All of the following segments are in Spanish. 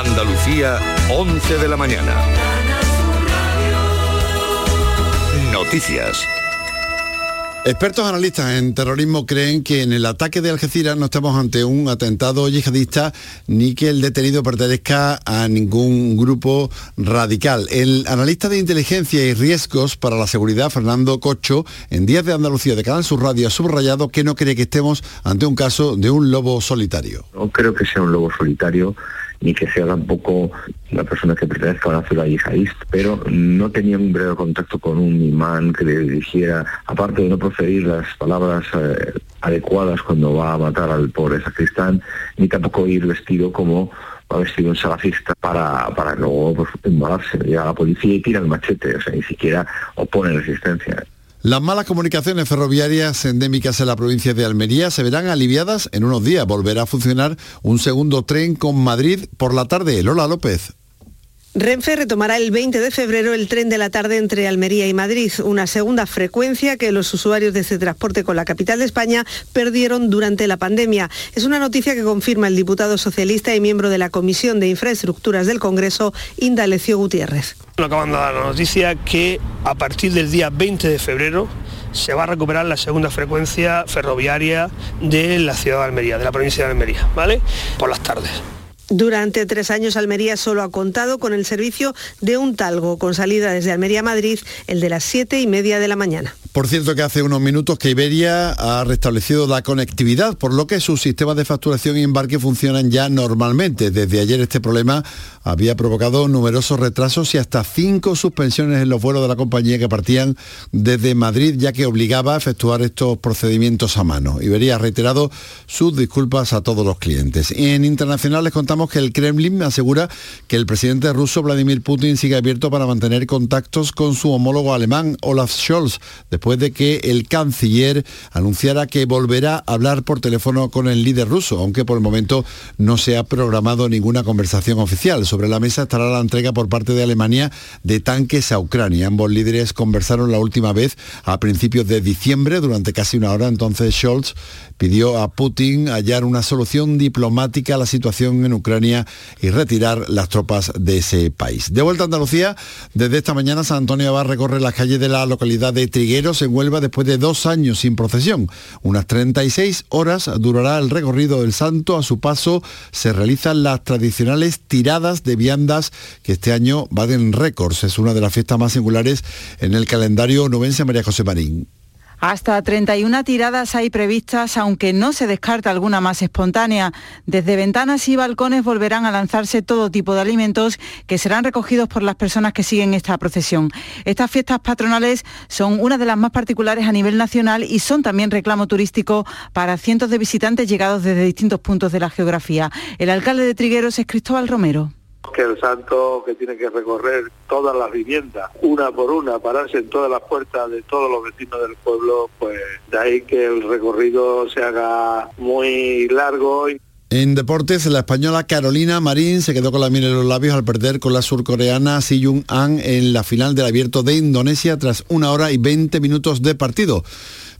Andalucía, 11 de la mañana. Noticias. Expertos analistas en terrorismo creen que en el ataque de Algeciras no estamos ante un atentado yihadista ni que el detenido pertenezca a ningún grupo radical. El analista de inteligencia y riesgos para la seguridad, Fernando Cocho, en Días de Andalucía de Canal Sur Radio ha subrayado que no cree que estemos ante un caso de un lobo solitario. No creo que sea un lobo solitario ni que sea tampoco una persona que pertenezca a una ciudad yihadista, pero no tenía un breve contacto con un imán que le dirigiera, aparte de no proferir las palabras eh, adecuadas cuando va a matar al pobre sacristán, ni tampoco ir vestido como va vestido un salafista para, para luego pues, embalarse, llega a la policía y tira el machete, o sea, ni siquiera opone resistencia. Las malas comunicaciones ferroviarias endémicas en la provincia de Almería se verán aliviadas en unos días. Volverá a funcionar un segundo tren con Madrid por la tarde. Lola López. Renfe retomará el 20 de febrero el tren de la tarde entre Almería y Madrid, una segunda frecuencia que los usuarios de este transporte con la capital de España perdieron durante la pandemia. Es una noticia que confirma el diputado socialista y miembro de la Comisión de Infraestructuras del Congreso, Indalecio Gutiérrez. Nos acaban de dar la noticia que a partir del día 20 de febrero se va a recuperar la segunda frecuencia ferroviaria de la ciudad de Almería, de la provincia de Almería, ¿vale? Por las tardes. Durante tres años Almería solo ha contado con el servicio de un talgo con salida desde Almería a Madrid, el de las siete y media de la mañana. Por cierto que hace unos minutos que Iberia ha restablecido la conectividad, por lo que sus sistemas de facturación y embarque funcionan ya normalmente. Desde ayer este problema había provocado numerosos retrasos y hasta cinco suspensiones en los vuelos de la compañía que partían desde Madrid, ya que obligaba a efectuar estos procedimientos a mano. Iberia ha reiterado sus disculpas a todos los clientes. En internacional les contamos que el Kremlin asegura que el presidente ruso Vladimir Putin sigue abierto para mantener contactos con su homólogo alemán Olaf Scholz después de que el canciller anunciara que volverá a hablar por teléfono con el líder ruso, aunque por el momento no se ha programado ninguna conversación oficial. Sobre la mesa estará la entrega por parte de Alemania de tanques a Ucrania. Ambos líderes conversaron la última vez a principios de diciembre, durante casi una hora. Entonces Scholz pidió a Putin hallar una solución diplomática a la situación en Ucrania y retirar las tropas de ese país. De vuelta a Andalucía, desde esta mañana San Antonio va a recorrer las calles de la localidad de Trigueros en Huelva después de dos años sin procesión. Unas 36 horas durará el recorrido del santo. A su paso se realizan las tradicionales tiradas de viandas que este año en récords. Es una de las fiestas más singulares en el calendario nubense María José Marín. Hasta 31 tiradas hay previstas, aunque no se descarta alguna más espontánea. Desde ventanas y balcones volverán a lanzarse todo tipo de alimentos que serán recogidos por las personas que siguen esta procesión. Estas fiestas patronales son una de las más particulares a nivel nacional y son también reclamo turístico para cientos de visitantes llegados desde distintos puntos de la geografía. El alcalde de Trigueros es Cristóbal Romero que el santo que tiene que recorrer todas las viviendas, una por una, pararse en todas las puertas de todos los vecinos del pueblo, pues de ahí que el recorrido se haga muy largo. En deportes, la española Carolina Marín se quedó con la miel en los labios al perder con la surcoreana Si Jung An en la final del abierto de Indonesia tras una hora y 20 minutos de partido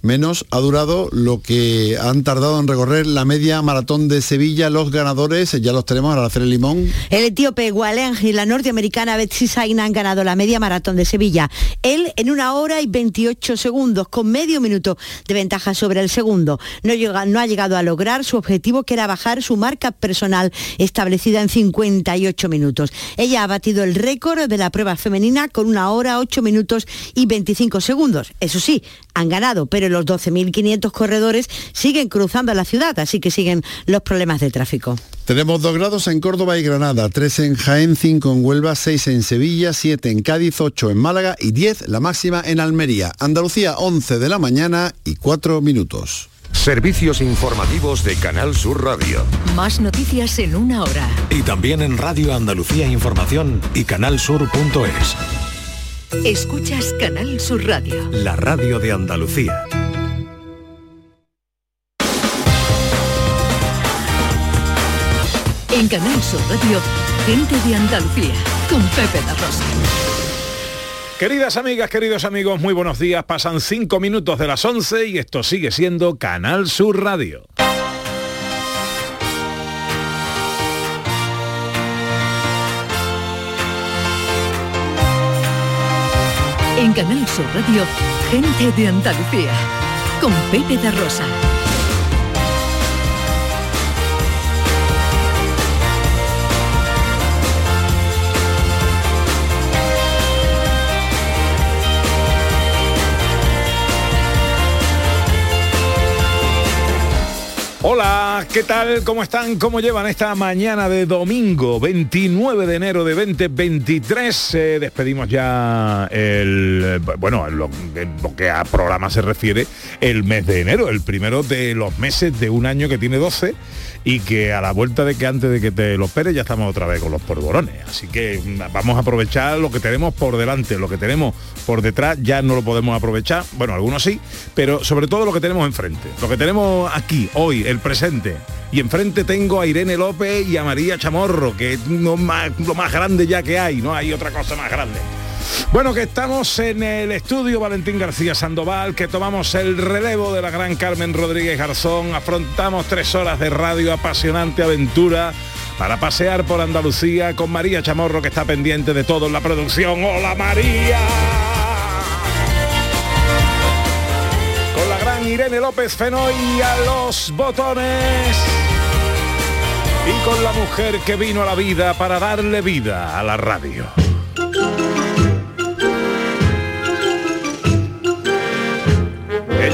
menos ha durado lo que han tardado en recorrer la media maratón de Sevilla. Los ganadores, ya los tenemos el limón. El etíope Waleng y la norteamericana Betsy Sain han ganado la media maratón de Sevilla. Él en una hora y 28 segundos, con medio minuto de ventaja sobre el segundo. No ha llegado a lograr su objetivo, que era bajar su marca personal establecida en 58 minutos. Ella ha batido el récord de la prueba femenina con una hora, 8 minutos y 25 segundos. Eso sí, han ganado, pero los 12.500 corredores siguen cruzando la ciudad, así que siguen los problemas de tráfico. Tenemos dos grados en Córdoba y Granada, tres en Jaén, cinco en Huelva, seis en Sevilla, siete en Cádiz, ocho en Málaga y diez la máxima en Almería. Andalucía, 11 de la mañana y cuatro minutos. Servicios informativos de Canal Sur Radio. Más noticias en una hora. Y también en Radio Andalucía Información y canalsur.es. Escuchas Canal Sur Radio. La radio de Andalucía. En Canal Sur Radio, gente de Andalucía, con Pepe La Rosa. Queridas amigas, queridos amigos, muy buenos días. Pasan 5 minutos de las 11 y esto sigue siendo Canal Sur Radio. En Canal Sur Radio, gente de Andalucía, con Pepe de Rosa. Hola, ¿qué tal? ¿Cómo están? ¿Cómo llevan esta mañana de domingo 29 de enero de 2023? Eh, despedimos ya el, bueno, en lo, que a programa se refiere, el mes de enero, el primero de los meses de un año que tiene 12 y que a la vuelta de que antes de que te lo esperes ya estamos otra vez con los polvorones. Así que mm, vamos a aprovechar lo que tenemos por delante, lo que tenemos por detrás ya no lo podemos aprovechar, bueno, algunos sí, pero sobre todo lo que tenemos enfrente, lo que tenemos aquí, hoy, el presente. Y enfrente tengo a Irene López y a María Chamorro, que es lo más, lo más grande ya que hay, no hay otra cosa más grande. Bueno, que estamos en el estudio Valentín García Sandoval, que tomamos el relevo de la gran Carmen Rodríguez Garzón, afrontamos tres horas de radio apasionante aventura para pasear por Andalucía con María Chamorro, que está pendiente de todo en la producción. ¡Hola María! Irene López Fenoy a los botones. Y con la mujer que vino a la vida para darle vida a la radio.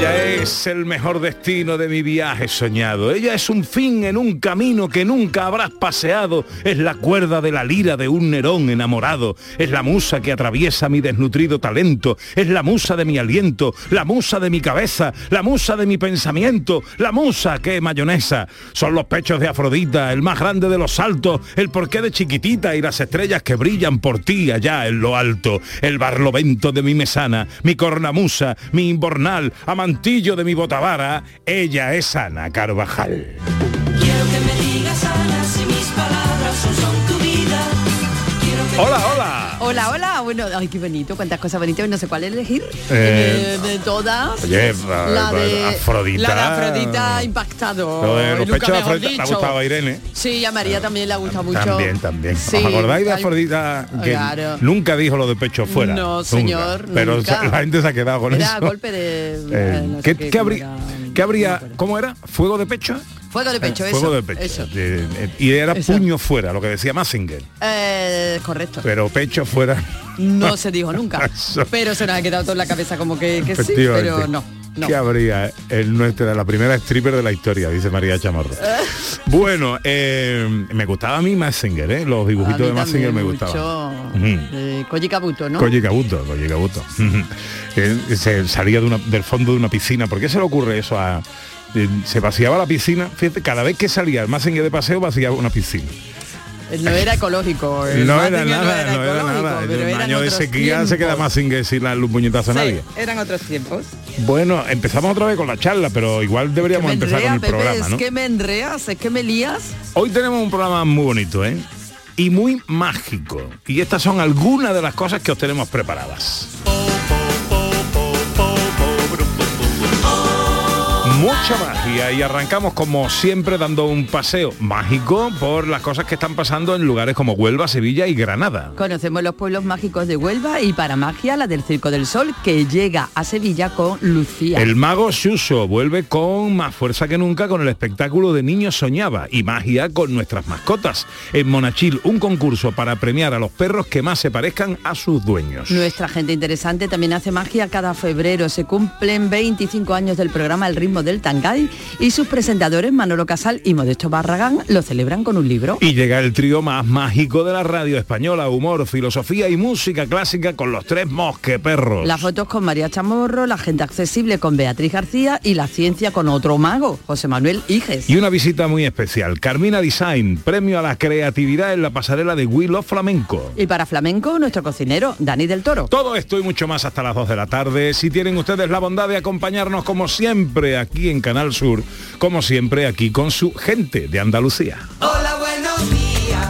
Ella es el mejor destino de mi viaje soñado. Ella es un fin en un camino que nunca habrás paseado. Es la cuerda de la lira de un Nerón enamorado. Es la musa que atraviesa mi desnutrido talento. Es la musa de mi aliento, la musa de mi cabeza, la musa de mi pensamiento, la musa que es mayonesa. Son los pechos de Afrodita, el más grande de los saltos, el porqué de chiquitita y las estrellas que brillan por ti allá en lo alto. El barlovento de mi mesana, mi cornamusa, mi imbornal, amantillo de mi botavara, ella es Ana Carvajal. Quiero que me digas Ana si mis palabras son, Hola, hola. Hola, hola. Bueno, ay, qué bonito, cuántas cosas bonitas. No sé cuál elegir. Eh, de, de todas. Oye, la de Afrodita. La de Afrodita impactado. Lo de los pechos de Afrodita dicho. Irene. Sí, a María también le ha gustado mucho. También, también. Sí, ¿Os acordáis de Afrodita que Claro. nunca dijo lo de pecho fuera? No, Nunca. señor, Pero nunca. la gente se ha quedado con Era eso. golpe de. Eh, eh, no sé ¿qué, qué, qué cómo habría, era. qué habría- ¿Cómo era? ¿Fuego de pecho? Fuego de pecho, Eh, eso. Fuego de pecho. Eso. Eh, y era Eso. puño fuera, lo que decía Massinger. Eh, correcto. Pero pecho fuera. No se dijo nunca. Pero se nos ha quedado todo en la cabeza como que, que sí, pero no. no. ¿Qué habría en nuestra, la primera stripper de la historia, dice María Chamorro? bueno, eh, me gustaba a mí Massinger, ¿eh? Los dibujitos de Massinger me gustaban. mucho, Ujú. eh, Koji Kabuto, ¿no? Koji Kabuto, Koji Kabuto. Eh, se salía de una- del fondo de una piscina. ¿Por qué se le ocurre eso a.? Se vaciaba la piscina, fíjate, cada vez que salía el Massinger de paseo vaciaba una piscina. Eh, No era ecológico. el No era nada, no era un año de sequía se queda tiempos. Massinger sin darle un puñetazo a Sí, nadie. eran otros tiempos. Bueno, empezamos otra vez con la charla, pero igual deberíamos empezar enrea, con el Pepe, programa, es ¿no? que me enreas, es que me lías. Hoy tenemos un programa muy bonito, ¿eh? Y muy mágico. Y estas son algunas de las cosas que os tenemos preparadas. Mucha magia y arrancamos como siempre dando un paseo mágico por las cosas que están pasando en lugares como Huelva, Sevilla y Granada. Conocemos los pueblos mágicos de Huelva y para magia la del Circo del Sol que llega a Sevilla con Lucía. El mago Suso vuelve con más fuerza que nunca con el espectáculo de Niños Soñaba y magia con nuestras mascotas. En Monachil, un concurso para premiar a los perros que más se parezcan a sus dueños. Nuestra gente interesante también hace magia cada febrero. Se cumplen 25 años del programa El ritmo del Tangay y sus presentadores Manolo Casal y Modesto Barragán lo celebran con un libro. Y llega el trío más mágico de la radio española, humor, filosofía y música clásica con los tres mosqueperros. Las fotos con María Chamorro, la gente accesible con Beatriz García y la ciencia con otro mago, José Manuel Iges. Y una visita muy especial, Carmina Design, premio a la creatividad en la pasarela de Will of Flamenco. Y para flamenco, nuestro cocinero, Dani del Toro. Todo esto y mucho más hasta las 2 de la tarde. Si tienen ustedes la bondad de acompañarnos como siempre aquí en Canal Sur, como siempre aquí con su gente de Andalucía. Hola, buenos días.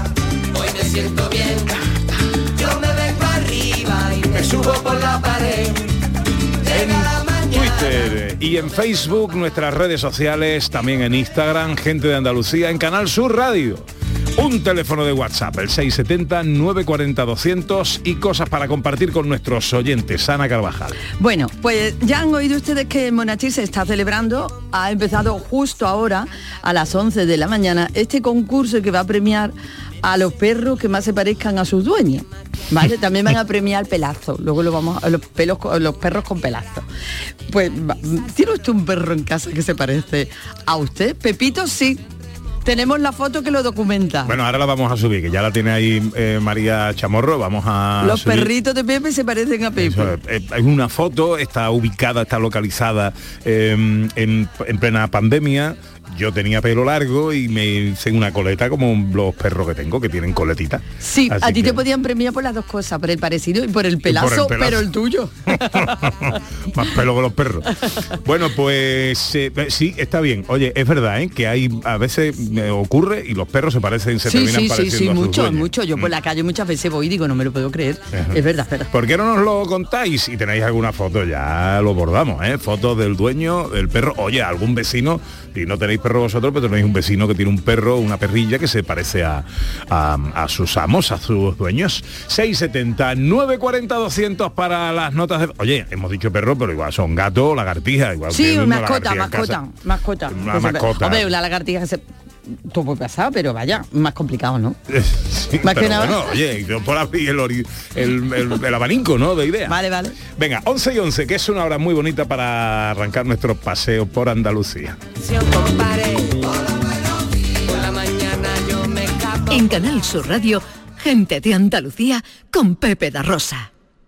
Hoy me siento bien. Yo me vengo arriba y me subo por la pared. Llega la mañana. Twitter y en Facebook, nuestras redes sociales, también en Instagram, gente de Andalucía, en Canal Sur Radio. Un teléfono de WhatsApp, el 670-940-200 y cosas para compartir con nuestros oyentes. Ana Carvajal. Bueno, pues ya han oído ustedes que Monachil se está celebrando, ha empezado justo ahora, a las 11 de la mañana, este concurso que va a premiar a los perros que más se parezcan a sus dueños. ¿Vale? También van a premiar pelazo. Luego lo vamos a los pelos con- los perros con pelazo. Pues ¿tiene usted un perro en casa que se parece a usted? Pepito sí. Tenemos la foto que lo documenta. Bueno, ahora la vamos a subir, que ya la tiene ahí eh, María Chamorro. Vamos a los subir. perritos de Pepe se parecen a Pepe. Es, eh, hay una foto, está ubicada, está localizada eh, en, en plena pandemia. Yo tenía pelo largo y me hice una coleta como los perros que tengo, que tienen coletita. Sí, Así a ti que- te podían premiar por las dos cosas, por el parecido y por el pelazo, pelazo. pero el tuyo. Más pelo que los perros. Bueno, pues eh, sí, está bien. Oye, es verdad, ¿eh? que hay a veces me ocurre y los perros se parecen, se sí, terminan sí, pareciendo sí, a sus mucho, dueños. mucho. Yo Mm. por la calle muchas veces voy y digo, no me lo puedo creer. Ajá. Es verdad, es verdad. ¿Por qué no nos lo contáis? Si tenéis alguna foto, ya lo bordamos, ¿eh? Fotos del dueño, del perro. Oye, algún vecino, si no tenéis perro vosotros, pero tenéis un vecino que tiene un perro, una perrilla que se parece a, a- a sus amos, a sus dueños. 670, 940, 200 para las notas de... Oye, hemos dicho perro, pero igual son gato, lagartija, igual Sí, que mascota, mascota, mascota. Una mascota. Hombre, la lagartija se... Todo puede pasar, pero vaya, más complicado, ¿no? Sí, Más que pero nada. bueno, oye, yo por abrir el, ori- el, el- el abanico, ¿no? De ideas. Vale, vale. Venga, 11 y 11, que es una hora muy bonita para arrancar nuestro paseo por Andalucía. En Canal Sur Radio, gente de Andalucía con Pepe da Rosa.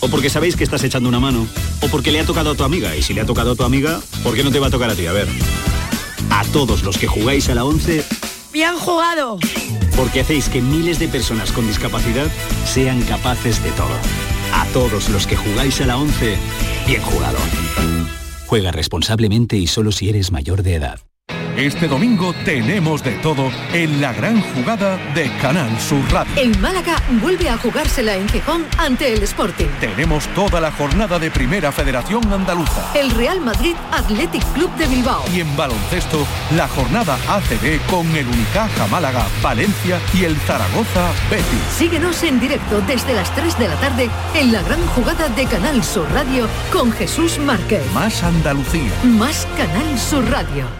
O porque sabéis que estás echando una mano. O porque le ha tocado a tu amiga. Y si le ha tocado a tu amiga, ¿por qué no te va a tocar a ti? A ver. A todos los que jugáis a la 11, ¡Bien jugado! porque hacéis que miles de personas con discapacidad sean capaces de todo. A todos los que jugáis a la 11, bien jugado. Juega responsablemente y solo si eres mayor de edad. Este domingo tenemos de todo en la gran jugada de Canal Sur Radio. El Málaga vuelve a jugársela en Gijón ante el Sporting. Tenemos toda la jornada de Primera Federación Andaluza. El Real Madrid Athletic Club de Bilbao. Y en baloncesto, la jornada ACB con el Unicaja Málaga, Valencia y el Zaragoza Betis. Síguenos en directo desde las 3 de la tarde en la gran jugada de Canal Sur Radio con Jesús Márquez. Más Andalucía. Más Canal Sur Radio.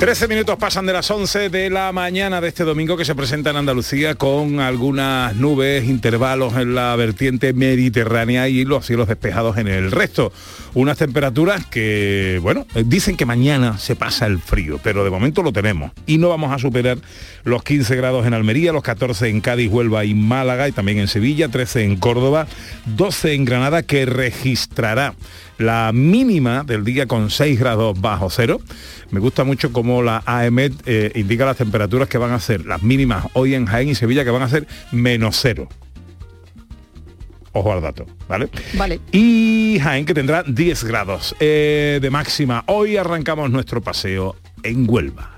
Trece minutos pasan de las 11 de la mañana de este domingo que se presenta en Andalucía con algunas nubes, intervalos en la vertiente mediterránea y los cielos despejados en el resto. Unas temperaturas que, bueno, eh, dicen que mañana se pasa el frío, pero de momento lo tenemos. Y no vamos a superar los 15 grados en Almería, los 14 en Cádiz, Huelva y Málaga y también en Sevilla, 13 en Córdoba, 12 en Granada que registrará la mínima del día con 6 grados bajo cero. Me gusta mucho cómo la AEMET eh, indica las temperaturas que van a ser las mínimas hoy en Jaén y Sevilla que van a ser menos cero. Ojo al dato, ¿vale? Vale. Y Jaén que tendrá 10 grados eh, de máxima. Hoy arrancamos nuestro paseo en Huelva.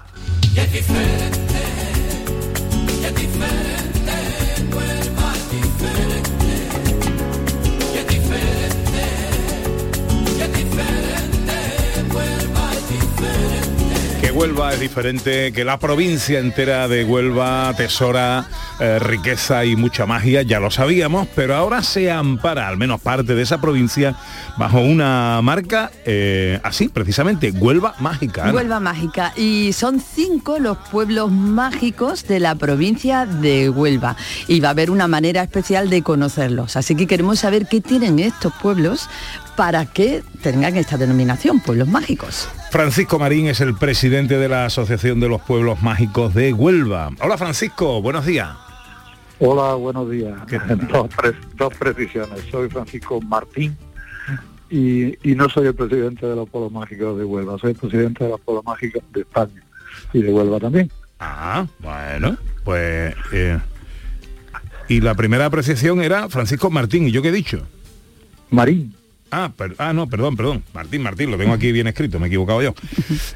Huelva es diferente, que la provincia entera de Huelva atesora eh, riqueza y mucha magia, ya lo sabíamos, pero ahora se ampara al menos parte de esa provincia bajo una marca eh, así, precisamente, Huelva Mágica. Huelva Mágica. Y son cinco los pueblos mágicos de la provincia de Huelva. Y va a haber una manera especial de conocerlos. Así que queremos saber qué tienen estos pueblos para que tengan esta denominación, pueblos mágicos. Francisco Marín es el presidente de la Asociación de los Pueblos Mágicos de Huelva. Hola Francisco, buenos días. Hola, buenos días. Dos, pre- dos precisiones. Soy Francisco Martín y, y no soy el presidente de los Polos Mágicos de Huelva, soy el presidente de los Polos Mágicos de España y de Huelva también. Ah, bueno, pues... eh, y la primera apreciación era Francisco Martín, ¿y yo qué he dicho? Marín. Ah, per- ah, no, perdón, perdón. Martín, Martín, lo tengo aquí bien escrito, me he equivocado yo.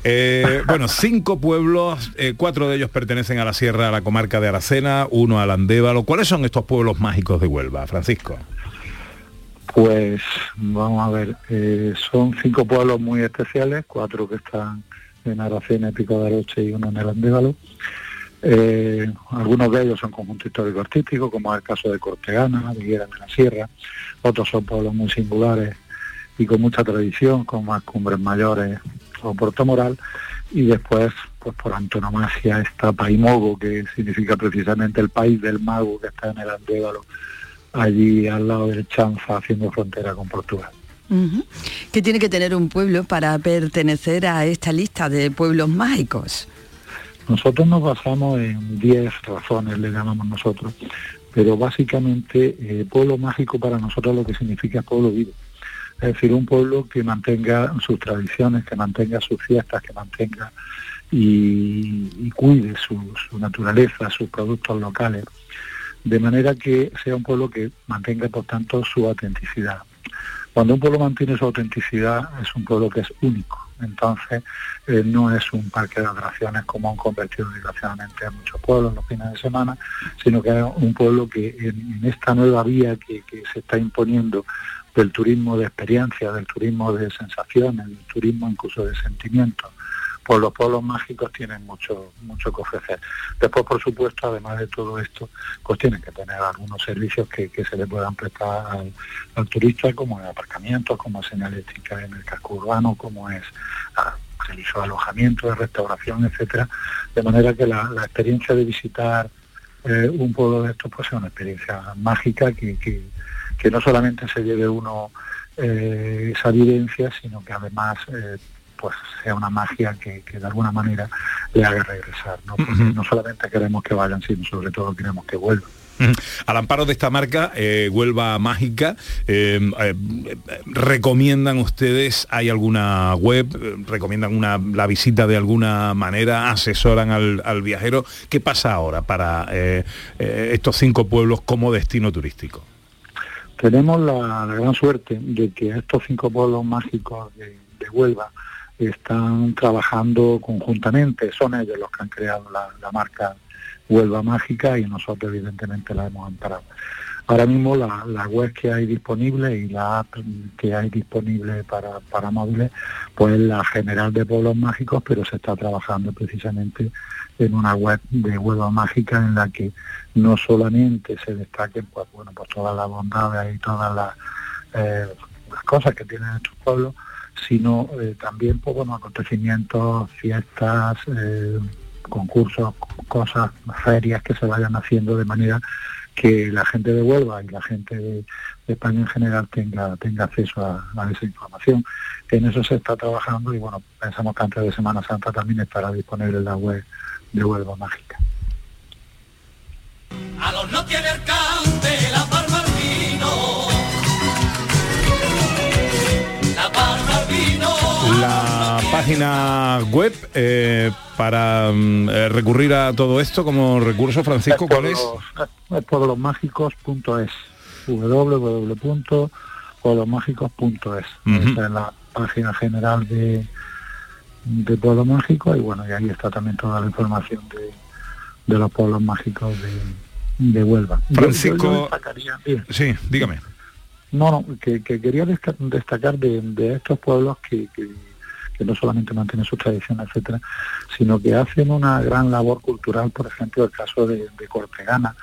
Eh, bueno, cinco pueblos, eh, cuatro de ellos pertenecen a la sierra, a la comarca de Aracena, uno al Andévalo. ¿Cuáles son estos pueblos mágicos de Huelva, Francisco? Pues vamos a ver, eh, son cinco pueblos muy especiales, cuatro que están en Aracena, Pico de Aroche y uno en el Andévalo. Eh, algunos de ellos son conjuntos histórico artístico, como es el caso de Cortegana, de Higuera de la Sierra. Otros son pueblos muy singulares y con mucha tradición, como más Cumbres Mayores o Puerto Moral. Y después, pues por antonomasia, está Paimogo, que significa precisamente el país del mago que está en el Andévalo, allí al lado del Chanza, haciendo frontera con Portugal. ¿Qué tiene que tener un pueblo para pertenecer a esta lista de pueblos mágicos? Nosotros nos basamos en 10 razones, le llamamos nosotros, pero básicamente eh, pueblo mágico para nosotros lo que significa es pueblo vivo. Es decir, un pueblo que mantenga sus tradiciones, que mantenga sus fiestas, que mantenga y, cuide su, naturaleza, sus productos locales, de manera que sea un pueblo que mantenga, por tanto, su autenticidad. Cuando un pueblo mantiene su autenticidad, es un pueblo que es único. Entonces, eh, no es un parque de atracciones como han convertido desgraciadamente a muchos pueblos los fines de semana, sino que es un pueblo que en, en esta nueva vía que se está imponiendo del turismo de experiencia, del turismo de sensaciones, del turismo incluso de sentimientos, pues los pueblos mágicos tienen mucho mucho que ofrecer. Después, por supuesto, además de todo esto, pues tienen que tener algunos servicios que, que se le puedan prestar al, al turista, como es aparcamientos, como señalética en el casco urbano, como es ah, servicio de alojamiento, de restauración, etcétera, de manera que la, la experiencia de visitar eh, un pueblo de estos pues sea una experiencia mágica que, que, que no solamente se lleve uno eh, esa vivencia, sino que además eh, pues sea una magia que, que de alguna manera le haga regresar, ¿no? Porque no solamente queremos que vayan, sino sobre todo queremos que vuelvan. Al amparo de esta marca, eh, Huelva Mágica, eh, eh, ¿recomiendan ustedes, hay alguna web, recomiendan una, la visita de alguna manera, asesoran al, al viajero? ¿Qué pasa ahora para estos cinco pueblos como destino turístico? Tenemos la, gran suerte de que estos cinco pueblos mágicos de, de Huelva están trabajando conjuntamente, son ellos los que han creado la, la marca Huelva Mágica y nosotros evidentemente la hemos amparado. Ahora mismo la, web que hay disponible y la app que hay disponible para, para móviles, pues es la general de pueblos mágicos, pero se está trabajando precisamente en una web de Huelva Mágica en la que no solamente se destaquen pues bueno pues todas las bondades y todas las, eh, cosas que tienen estos pueblos, sino eh, también pues, acontecimientos, fiestas, eh, concursos, cosas, ferias que se vayan haciendo de manera que la gente de Huelva y la gente de, España en general tenga, tenga acceso a, esa información. En eso se está trabajando y bueno, pensamos que antes de Semana Santa también estará disponible en la web de Huelva Mágica. Página web eh, para mm, eh, recurrir a todo esto como recurso, Francisco, ¿cuál es? Es pueblosmágicos.es www.pueblosmágicos.es Ujú. Esa es la página general de, de Pueblos Mágicos y bueno, y ahí está también toda la información de, de los pueblos mágicos de, de Huelva. Yo- Francisco- yo. Sí, dígame. No, no, que, que quería destacar de, de estos pueblos que, que- que no solamente mantienen sus tradiciones, etcétera, sino que hacen una gran labor cultural, por ejemplo, el caso de, de Cortegana,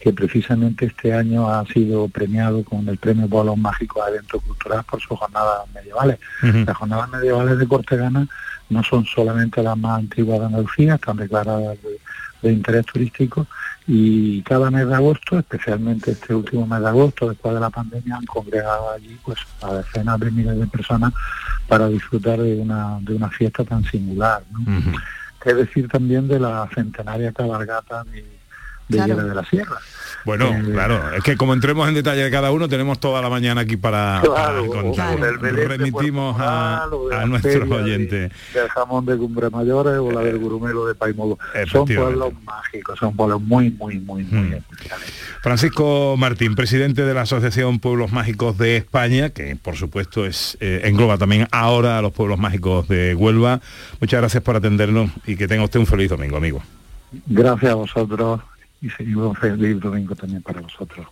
que precisamente este año ha sido premiado con el premio Pueblos Mágicos a Evento Cultural por sus jornadas medievales. Las jornadas medievales de Cortegana no son solamente las más antiguas de Andalucía, están declaradas de, de interés turístico y cada mes de agosto, especialmente este último mes de agosto, después de la pandemia, han congregado allí pues a decenas de miles de personas para disfrutar de una, de una fiesta tan singular. ¿no? Es decir también de la centenaria cabalgata de, de Claro. De la Sierra. Bueno, Eh, claro, es que como entremos en detalle de cada uno, tenemos toda la mañana aquí para, Claro, para contar. Remitimos a, nuestros oyentes. del jamón de Cumbre Mayores o la del Gurumelo de Paimolo. Son pueblos mágicos, son pueblos muy, muy, muy, muy Mm. Francisco Martín, presidente de la Asociación Pueblos Mágicos de España, que por supuesto es eh, engloba también ahora a los pueblos mágicos de Huelva. Muchas gracias por atendernos y que tenga usted un feliz domingo, amigo. Gracias a vosotros y seguimos feliz domingo también para vosotros.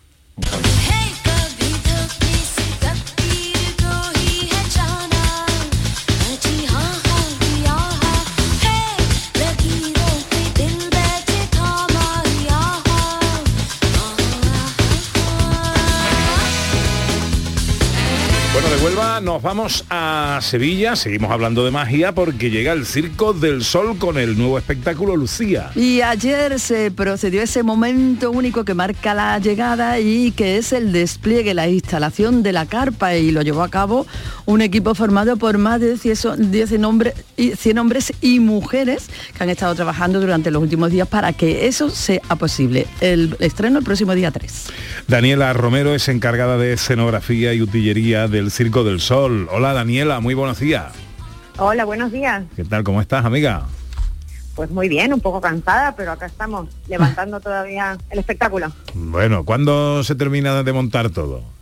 Nos vamos a Sevilla, seguimos hablando de magia porque llega el Circo del Sol con el nuevo espectáculo Lucía. Y ayer se procedió ese momento único que marca la llegada y que es el despliegue, la instalación de la carpa y lo llevó a cabo un equipo formado por más de 100 10 hombres y 100 hombres y mujeres que han estado trabajando durante los últimos días para que eso sea posible. El estreno el próximo día 3. Daniela Romero es encargada de escenografía y utillería del Circo del Sol. Hola Daniela, muy buenos días. Hola, buenos días. ¿Qué tal? ¿Cómo estás, amiga? Pues muy bien, un poco cansada, pero acá estamos levantando todavía el espectáculo. Bueno, ¿cuándo se termina de montar todo?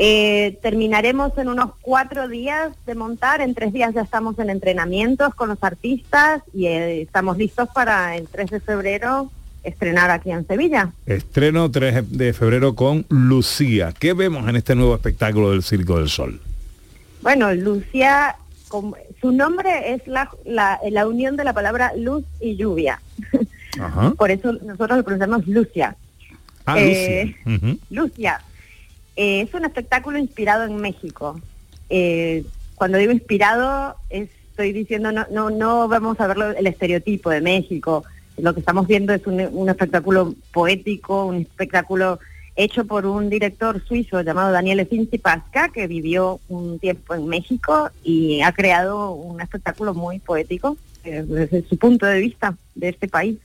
Eh, terminaremos en unos cuatro días de montar, en tres días ya estamos en entrenamientos con los artistas y eh, estamos listos para el 3 de febrero estrenar aquí en Sevilla. Estreno 3 de febrero con Lucía. ¿Qué vemos en este nuevo espectáculo del Circo del Sol? Bueno, Lucia, com- su nombre es la, la, la unión de la palabra luz y lluvia. Ajá. Por eso nosotros lo pronunciamos Lucia. Ah, Eh, Lucía. Lucia, eh, es un espectáculo inspirado en México. Eh, cuando digo inspirado, estoy diciendo no, no, no vamos a ver el estereotipo de México. Lo que estamos viendo es un, un espectáculo poético, un espectáculo hecho por un director suizo llamado Daniel Finzi Pasca, que vivió un tiempo en México y ha creado un espectáculo muy poético eh, desde su punto de vista de este país.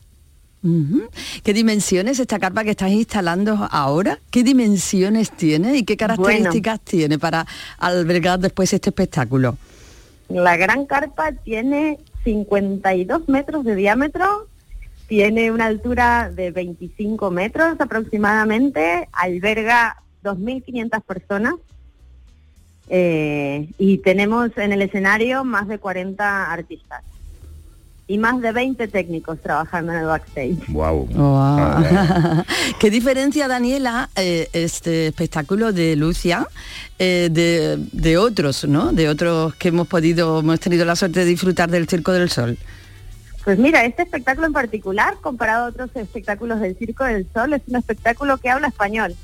¿Qué dimensiones esta carpa que estás instalando ahora? ¿Qué dimensiones tiene y qué características tiene para albergar después este espectáculo? La gran carpa tiene 52 metros de diámetro, tiene una altura de 25 metros aproximadamente, alberga 2.500 personas eh, y tenemos en el escenario más de 40 artistas y más de 20 técnicos trabajando en el backstage. Wow. Guau. ¿Qué diferencia, Daniela, eh, este espectáculo de Lucia eh, de, de otros, ¿no? De otros que hemos podido, hemos tenido la suerte de disfrutar del Circo del Sol. Pues mira, este espectáculo en particular, comparado a otros espectáculos del Circo del Sol, es un espectáculo que habla español.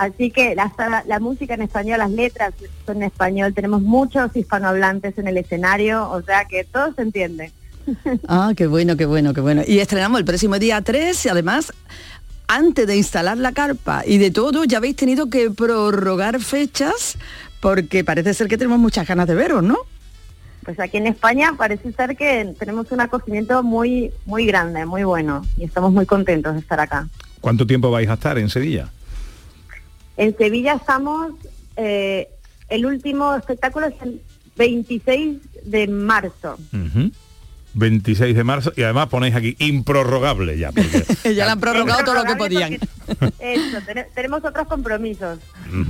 Así que la, la música en español, las letras son en español, tenemos muchos hispanohablantes en el escenario, o sea que todo se entiende. Ah, qué bueno, qué bueno, qué bueno. Y estrenamos el próximo día 3 y además, antes de instalar la carpa y de todo, ya habéis tenido que prorrogar fechas porque parece ser que tenemos muchas ganas de veros, ¿no? Pues aquí en España parece ser que tenemos un acogimiento muy, muy grande, muy bueno, y estamos muy contentos de estar acá. ¿Cuánto tiempo vais a estar en Sevilla? En Sevilla estamos, eh, el último espectáculo es el 26 de marzo. Ujú. 26 de marzo y además ponéis aquí improrrogable ya. porque- ya la han prorrogado todo lo que podían. Eso, ten- tenemos otros compromisos,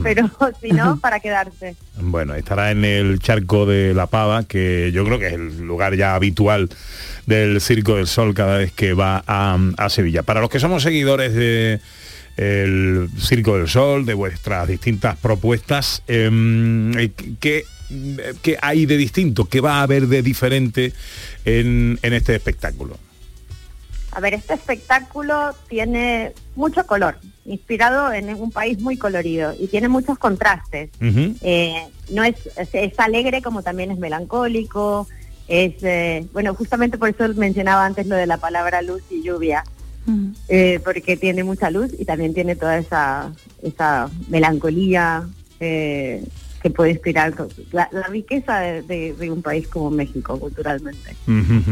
pero si no, para quedarse. Bueno, estará en el charco de La Pava, que yo creo que es el lugar ya habitual del Circo del Sol cada vez que va a, a Sevilla. Para los que somos seguidores de el Circo del Sol, de vuestras distintas propuestas, em, eh, ¿qué, qué hay de distinto? ¿Qué va a haber de diferente en, en este espectáculo? A ver, este espectáculo tiene mucho color, inspirado en un país muy colorido y tiene muchos contrastes. Eh, no es, es, es alegre como también es melancólico, es, eh, bueno, justamente por eso mencionaba antes lo de la palabra luz y lluvia, eh, porque tiene mucha luz y también tiene toda esa, esa melancolía, eh, que puede inspirar la, la riqueza de, de- de un país como México culturalmente.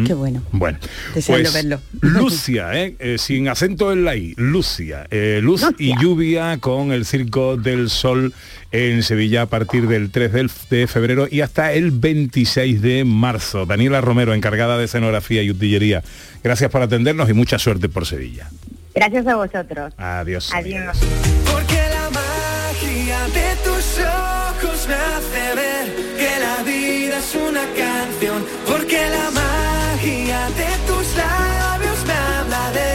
Qué bueno. Bueno, pues, verlo. Lucia, ¿eh? Eh, sin acento en la I, Lucia. Eh, luz y lluvia con el Circo del Sol en Sevilla a partir del 3 del- de febrero y hasta el 26 de marzo. Daniela Romero, encargada de escenografía y utillería. Gracias por atendernos y mucha suerte por Sevilla. Gracias a vosotros. Adiós. Adiós. Porque la magia de tus ojos me hace ver que la vida es una canción. Porque la magia de tus labios me habla de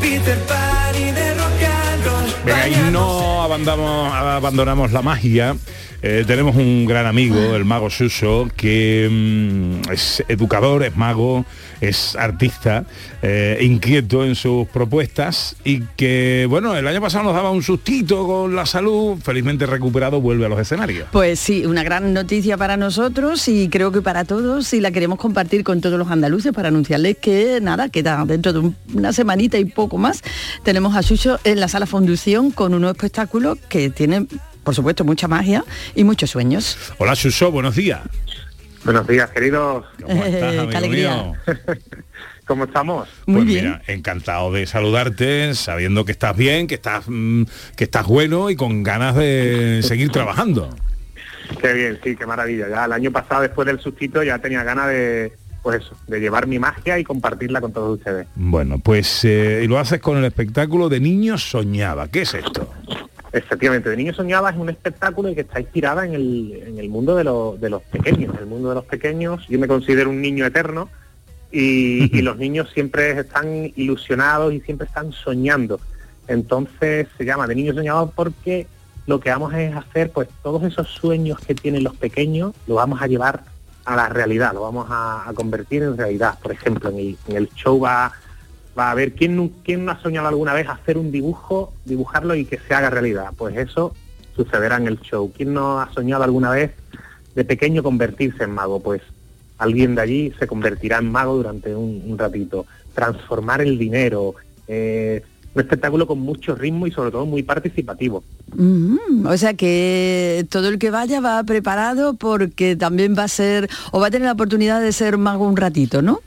Peter Pan y de rock and roll. Venga, y no abandonamos, abandonamos la magia. Eh, tenemos un gran amigo, el mago Suso, que mm, es educador, es mago, es artista, eh, inquieto en sus propuestas y que, bueno, el año pasado nos daba un sustito con la salud, felizmente recuperado, vuelve a los escenarios. Pues sí, una gran noticia para nosotros y creo que para todos y la queremos compartir con todos los andaluces para anunciarles que nada, queda dentro de un- una semanita y poco más. Tenemos a Sucho en la sala Fundución con un nuevo espectáculo que tiene, por supuesto, mucha magia y muchos sueños. Hola Suso, buenos días. Buenos días, queridos. ¿Cómo estás, amigo qué alegría. mío? ¿Cómo estamos? Pues mira, encantado de saludarte, sabiendo que estás bien, que estás mm, que estás bueno y con ganas de seguir trabajando. Qué bien, sí, qué maravilla. Ya el año pasado, después del sustito, ya tenía ganas de, pues eso, de llevar mi magia y compartirla con todos ustedes. Bueno, pues eh, y lo haces con el espectáculo de Niños Soñaba. ¿Qué es esto? Efectivamente, de Niño Soñaba es un espectáculo que está inspirada en el, en el mundo de, lo- de los pequeños, el mundo de los pequeños. Yo me considero un niño eterno y, y los niños siempre están ilusionados y siempre están soñando. Entonces se llama de Niño Soñaba porque lo que vamos es hacer, pues todos esos sueños que tienen los pequeños, lo vamos a llevar a la realidad, lo vamos a, a convertir en realidad. Por ejemplo, en el, en el show va a ver quién, nu- quién no ha soñado alguna vez hacer un dibujo, dibujarlo y que se haga realidad. Pues eso sucederá en el show. ¿Quién no ha soñado alguna vez de pequeño convertirse en mago? Pues alguien de allí se convertirá en mago durante un, un ratito. Transformar el dinero. eh, un espectáculo con mucho ritmo y sobre todo muy participativo. Mm, o sea que todo el que vaya va preparado porque también va a ser o va a tener la oportunidad de ser mago un ratito, ¿no?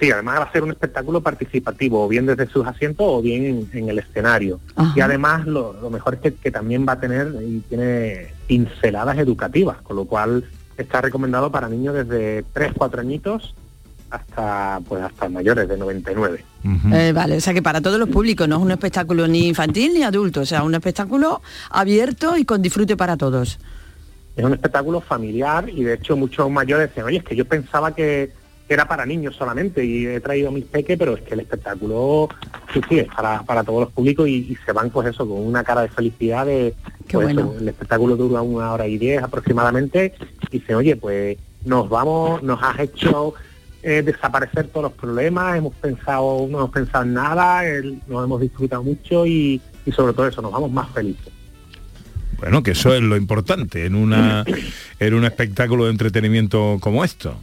Sí, además va a ser un espectáculo participativo, o bien desde sus asientos o bien en, en el escenario. Ajá. Y además lo, lo mejor es que, que también va a tener y tiene pinceladas educativas, con lo cual está recomendado para niños desde 3, 4 añitos hasta pues hasta mayores de 99. Eh, vale, o sea que para todos los públicos no es un espectáculo ni infantil ni adulto, o sea, un espectáculo abierto y con disfrute para todos. Es un espectáculo familiar y de hecho muchos mayores dicen, oye, es que yo pensaba que era para niños solamente y he traído a mis peques, pero es que el espectáculo sí, sí, es para, para todos los públicos y, y se van pues eso, con una cara de felicidad de Qué pues, bueno. eso, el espectáculo dura una hora y diez aproximadamente y dicen, oye, pues nos vamos, nos has hecho eh, desaparecer todos los problemas, hemos pensado, no hemos pensado en nada, el- nos hemos disfrutado mucho y, y sobre todo eso, nos vamos más felices. Bueno, que eso es lo importante en una en un espectáculo de entretenimiento como esto.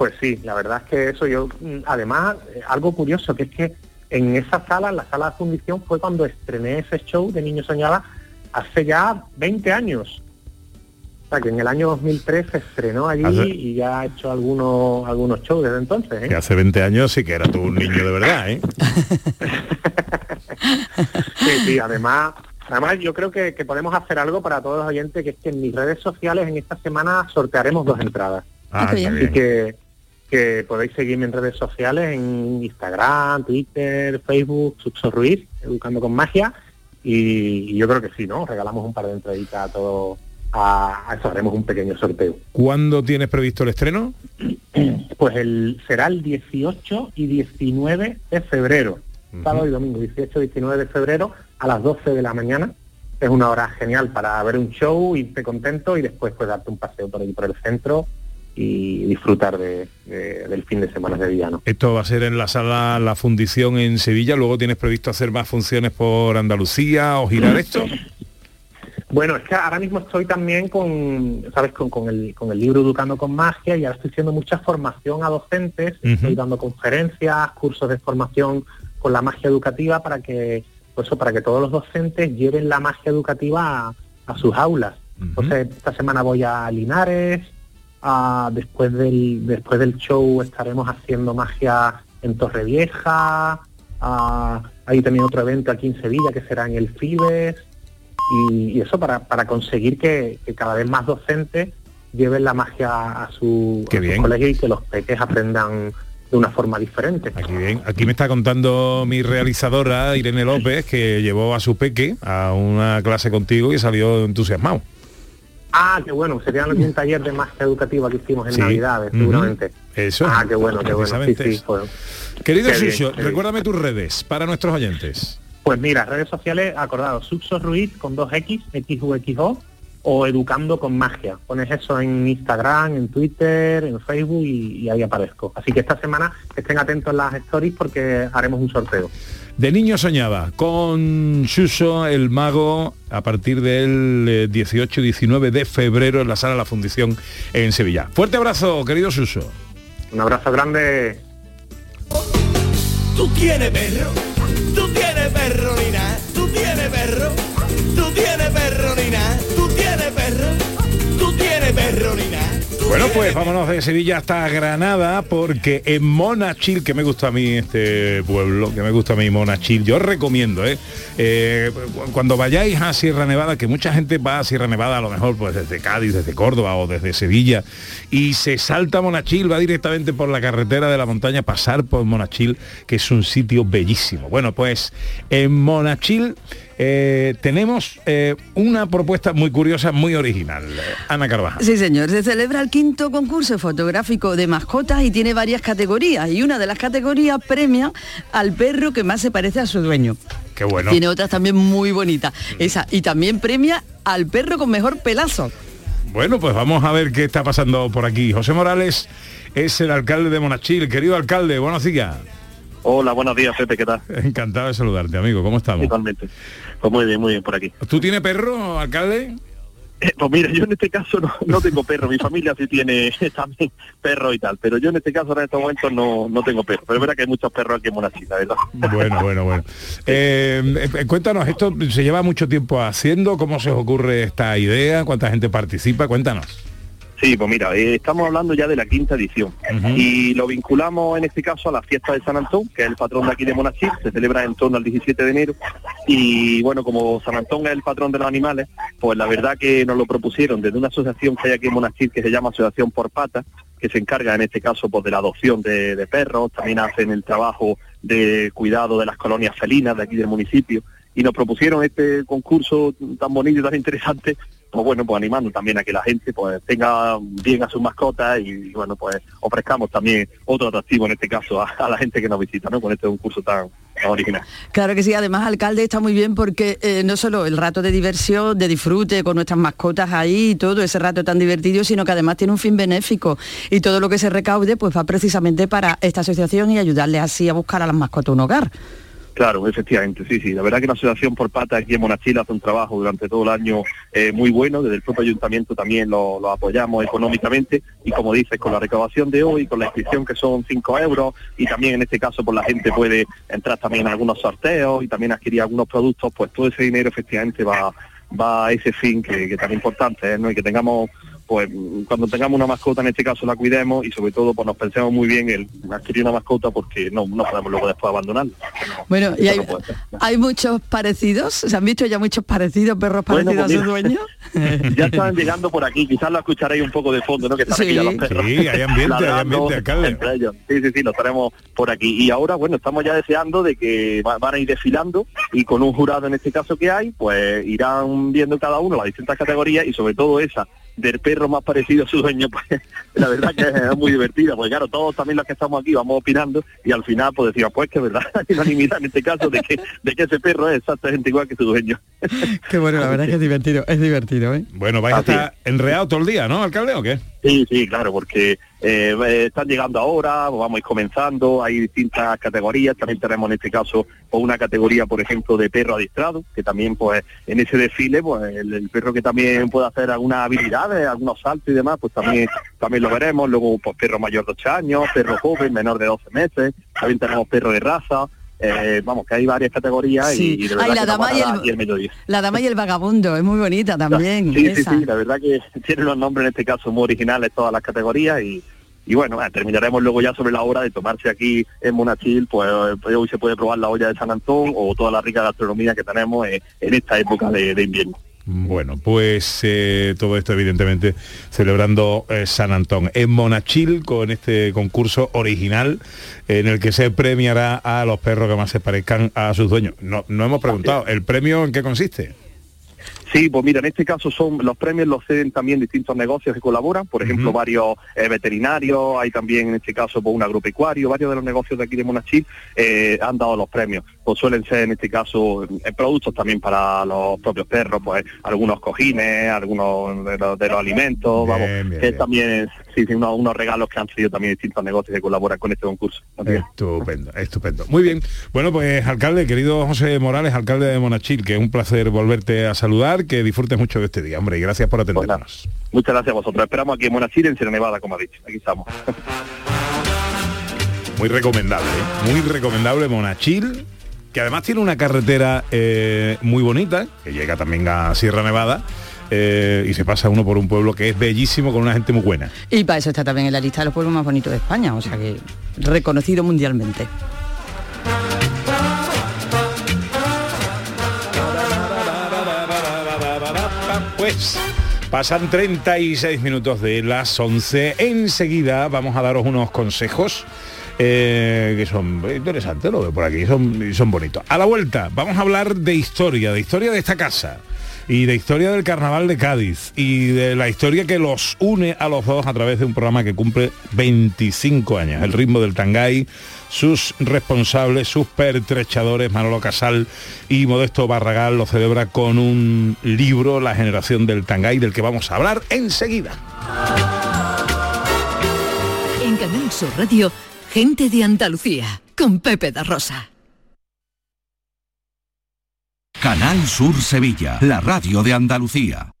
Pues sí, la verdad es que eso yo, mm, además, eh, algo curioso, que es que en esa sala, en la sala de fundición, fue cuando estrené ese show de Niño Soñaba hace ya 20 años. O sea, que en el año 2003 se estrenó allí Hace- y ya ha hecho algunos algunos shows desde entonces. ¿eh? Que hace 20 años sí que era tú un niño de verdad, ¿eh? Sí, sí, además, además yo creo que, que podemos hacer algo para todos los oyentes, que es que en mis redes sociales en esta semana sortearemos dos entradas. Ah. Así que, que podéis seguirme en redes sociales, en Instagram, Twitter, Facebook, Sucho Ruiz, Educando con Magia, y, y yo creo que sí, ¿no? Regalamos un par de entraditas a todos, a, a eso haremos un pequeño sorteo. ¿Cuándo tienes previsto el estreno? Pues el será el 18 y 19 de febrero, sábado y domingo, 18 y 19 de febrero a las 12 de la mañana. Es una hora genial para ver un show, irte contento y después pues darte un paseo por ahí por el centro y disfrutar de- de- del fin de semana de Villano. Esto va a ser en la sala La Fundición en Sevilla, luego tienes previsto hacer más funciones por Andalucía o girar esto. Bueno, es que ahora mismo estoy también con, ¿sabes? Con, con el, con el libro Educando con Magia y ahora estoy haciendo mucha formación a docentes, estoy dando conferencias, cursos de formación con la magia educativa para que, pues eso, para que todos los docentes lleven la magia educativa a, a sus aulas. Entonces, esta semana voy a Linares, después, del, después del show estaremos haciendo magia en Torrevieja, ah, hay también otro evento aquí en Sevilla que será en el Fibes, y, y eso para, para conseguir que, que cada vez más docentes lleven la magia a su, a sus bien. colegios y que los peques aprendan de una forma diferente. Aquí, bien. Aquí me está contando mi realizadora Irene López que llevó a su peque a una clase contigo y salió entusiasmado. Ah, qué bueno, sería un taller de magia educativa que hicimos en Sí. Navidades, seguramente. Eso. Ah, qué bueno, qué bueno. Sí, sí, Querido bien. recuérdame tus redes para nuestros oyentes. Pues mira, redes sociales, acordados, Suxo Ruiz con dos X, XUXO, o Educando con Magia. Pones eso en Instagram, en Twitter, en Facebook y, y ahí aparezco. Así que esta semana estén atentos en las stories porque haremos un sorteo. De niño soñaba con Suso el mago a partir del 18-19 de febrero en la sala La Fundición en Sevilla. Fuerte abrazo, querido Suso. Un abrazo grande. Tú tienes perro, tú tienes perro, Bueno, pues vámonos de Sevilla hasta Granada porque en Monachil, que me gusta a mí este pueblo, que me gusta a mí Monachil, yo recomiendo, ¿eh? Eh, cu- cuando vayáis a Sierra Nevada, que mucha gente va a Sierra Nevada a lo mejor pues desde Cádiz, desde Córdoba o desde Sevilla, y se salta a Monachil, va directamente por la carretera de la montaña, pasar por Monachil, que es un sitio bellísimo. Bueno, pues en Monachil eh, tenemos eh, una propuesta muy curiosa, muy original. Ana Carvajal. Sí, señor. Se celebra el quinto concurso fotográfico de mascotas y tiene varias categorías. Y una de las categorías premia al perro que más se parece a su dueño. Qué bueno. Tiene otras también muy bonitas. Esa. Y también premia al perro con mejor pelazo. Bueno, pues vamos a ver qué está pasando por aquí. José Morales es el alcalde de Monachil. Querido alcalde, buenos días. Hola, buenos días, Pepe, ¿qué tal? Encantado de saludarte, amigo. ¿Cómo estamos? Igualmente. Pues muy bien, muy bien por aquí. ¿Tú tienes perro, alcalde? Eh, pues mira, yo en este caso no, no tengo perro, mi familia sí tiene también perro y tal, pero yo en este caso en estos momentos no, no tengo perro. Pero es verdad que hay muchos perros aquí en Monachil, la verdad. Bueno, bueno, bueno. Eh, eh, cuéntanos, ¿esto se lleva mucho tiempo haciendo? ¿Cómo se os ocurre esta idea? ¿Cuánta gente participa? Cuéntanos. Sí, pues mira, eh, estamos hablando ya de la quinta edición. Y lo vinculamos en este caso a la fiesta de San Antón, que es el patrón de aquí de Monachil, se celebra en torno al 17 de enero. Y bueno, como San Antón es el patrón de los animales, pues la verdad que nos lo propusieron desde una asociación que hay aquí en Monachil que se llama Asociación por Pata, que se encarga en este caso pues de la adopción de, de perros, también hacen el trabajo de cuidado de las colonias felinas de aquí del municipio. Y nos propusieron este concurso tan bonito y tan interesante pues bueno, pues animando también a que la gente pues tenga bien a sus mascotas y bueno, pues ofrezcamos también otro atractivo en este caso a, la gente que nos visita, ¿no? Con este concurso tan, tan original. Claro que sí, además alcalde está muy bien porque eh, no solo el rato de diversión, de disfrute con nuestras mascotas ahí y todo ese rato tan divertido, sino que además tiene un fin benéfico y todo lo que se recaude pues va precisamente para esta asociación y ayudarle así a buscar a las mascotas un hogar. Claro, efectivamente, sí, sí. La verdad que la Asociación por Pata aquí en Monachil hace un trabajo durante todo el año eh, muy bueno. Desde el propio ayuntamiento también lo, apoyamos económicamente y como dices, con la recaudación de hoy, con la inscripción que son 5 euros y también en este caso pues la gente puede entrar también en algunos sorteos y también adquirir algunos productos, pues todo ese dinero efectivamente va, a ese fin que, que tan importante es, ¿no? Y que tengamos pues cuando tengamos una mascota en este caso la cuidemos y sobre todo pues nos pensemos muy bien el adquirir una mascota porque no, no podemos luego después abandonarla. Bueno, y hay, no hay muchos parecidos, ¿se han visto ya muchos parecidos, perros Bueno, parecidos pues a su mira. dueño? ya están llegando por aquí, quizás lo escucharéis un poco de fondo, ¿no? Que están aquí ya los perros. Sí, hay ambiente, hay ladrando ambiente, alcalde. entre ellos. Sí, sí, sí, lo estaremos por aquí. Y ahora, bueno, estamos ya deseando de que va- van a ir desfilando y con un jurado en este caso que hay, pues irán viendo cada uno las distintas categorías y sobre todo esa del perro más parecido a su dueño, pues la verdad que es muy divertida, porque claro, todos también los que estamos aquí vamos opinando y al final pues decimos, pues que verdad, hay unanimidad en este caso de que, de que ese perro es exactamente igual que su dueño. Qué bueno, la verdad es que es divertido, es divertido, ¿eh? Bueno, vais a estar enreado todo el día, ¿no, alcalde, o qué? Sí, sí, claro, porque eh, eh, están llegando ahora, vamos a ir comenzando, hay distintas categorías, también tenemos en este caso pues, una categoría, por ejemplo, de perro adiestrado, que también pues en ese desfile, pues el, perro que también puede hacer algunas habilidades, algunos saltos y demás, pues también también lo veremos, luego pues perro mayor de 8 años, perro joven, menor de 12 meses, también tenemos perro de raza, eh, vamos, que hay varias categorías Sí. y, de verdad Ay, la que no dama y el- y el mediodía. La dama y el vagabundo, es muy bonita también. Sí, sí, esa. sí, la verdad que tiene unos nombres en este caso muy originales todas las categorías y, y bueno, eh, terminaremos luego ya sobre la hora de tomarse aquí en Monachil, pues eh, hoy se puede probar la olla de San Antón o toda la rica gastronomía que tenemos eh, en esta época de, de invierno. Bueno, pues eh, todo esto evidentemente celebrando eh, San Antón en Monachil con este concurso original en el que se premiará a los perros que más se parezcan a sus dueños. No, no hemos preguntado, ¿el premio en qué consiste? Sí, pues mira, en este caso son los premios los ceden también distintos negocios que colaboran, por ejemplo, varios eh, veterinarios, hay también en este caso pues, un agropecuario, varios de los negocios de aquí de Monachil eh, han dado los premios. Pues suelen ser en este caso eh, productos también para los propios perros, pues algunos cojines, algunos de los, de los alimentos, vamos, que también sí, sí, unos, unos regalos que han sido también distintos negocios que colaboran con este concurso. Estupendo, estupendo. Muy bien. Bueno, pues alcalde, querido José Morales, alcalde de Monachil, que es un placer volverte a saludar, que disfrutes mucho de este día, hombre, y gracias por atendernos. Muchas gracias a vosotros. Esperamos aquí en Monachil, en Sierra Nevada, como ha dicho. Aquí estamos. Muy recomendable, ¿eh? muy recomendable Monachil, que además tiene una carretera eh, muy bonita, que llega también a Sierra Nevada, eh, y se pasa uno por un pueblo que es bellísimo con una gente muy buena. Y para eso está también en la lista de los pueblos más bonitos de España, o sea que reconocido mundialmente. Pues pasan 36 minutos de las 11. Enseguida vamos a daros unos consejos eh, que son interesantes, lo veo por aquí, son, son bonitos. A la vuelta vamos a hablar de historia, de historia de esta casa y de historia del carnaval de Cádiz y de la historia que los une a los dos a través de un programa que cumple 25 años, el ritmo del Tangay, sus responsables, sus pertrechadores, Manolo Casal y Modesto Barragal lo celebra con un libro, La generación del Tangay, del que vamos a hablar enseguida. En Canal Radio, gente de Andalucía, con Pepe da Rosa. Canal Sur Sevilla, la radio de Andalucía.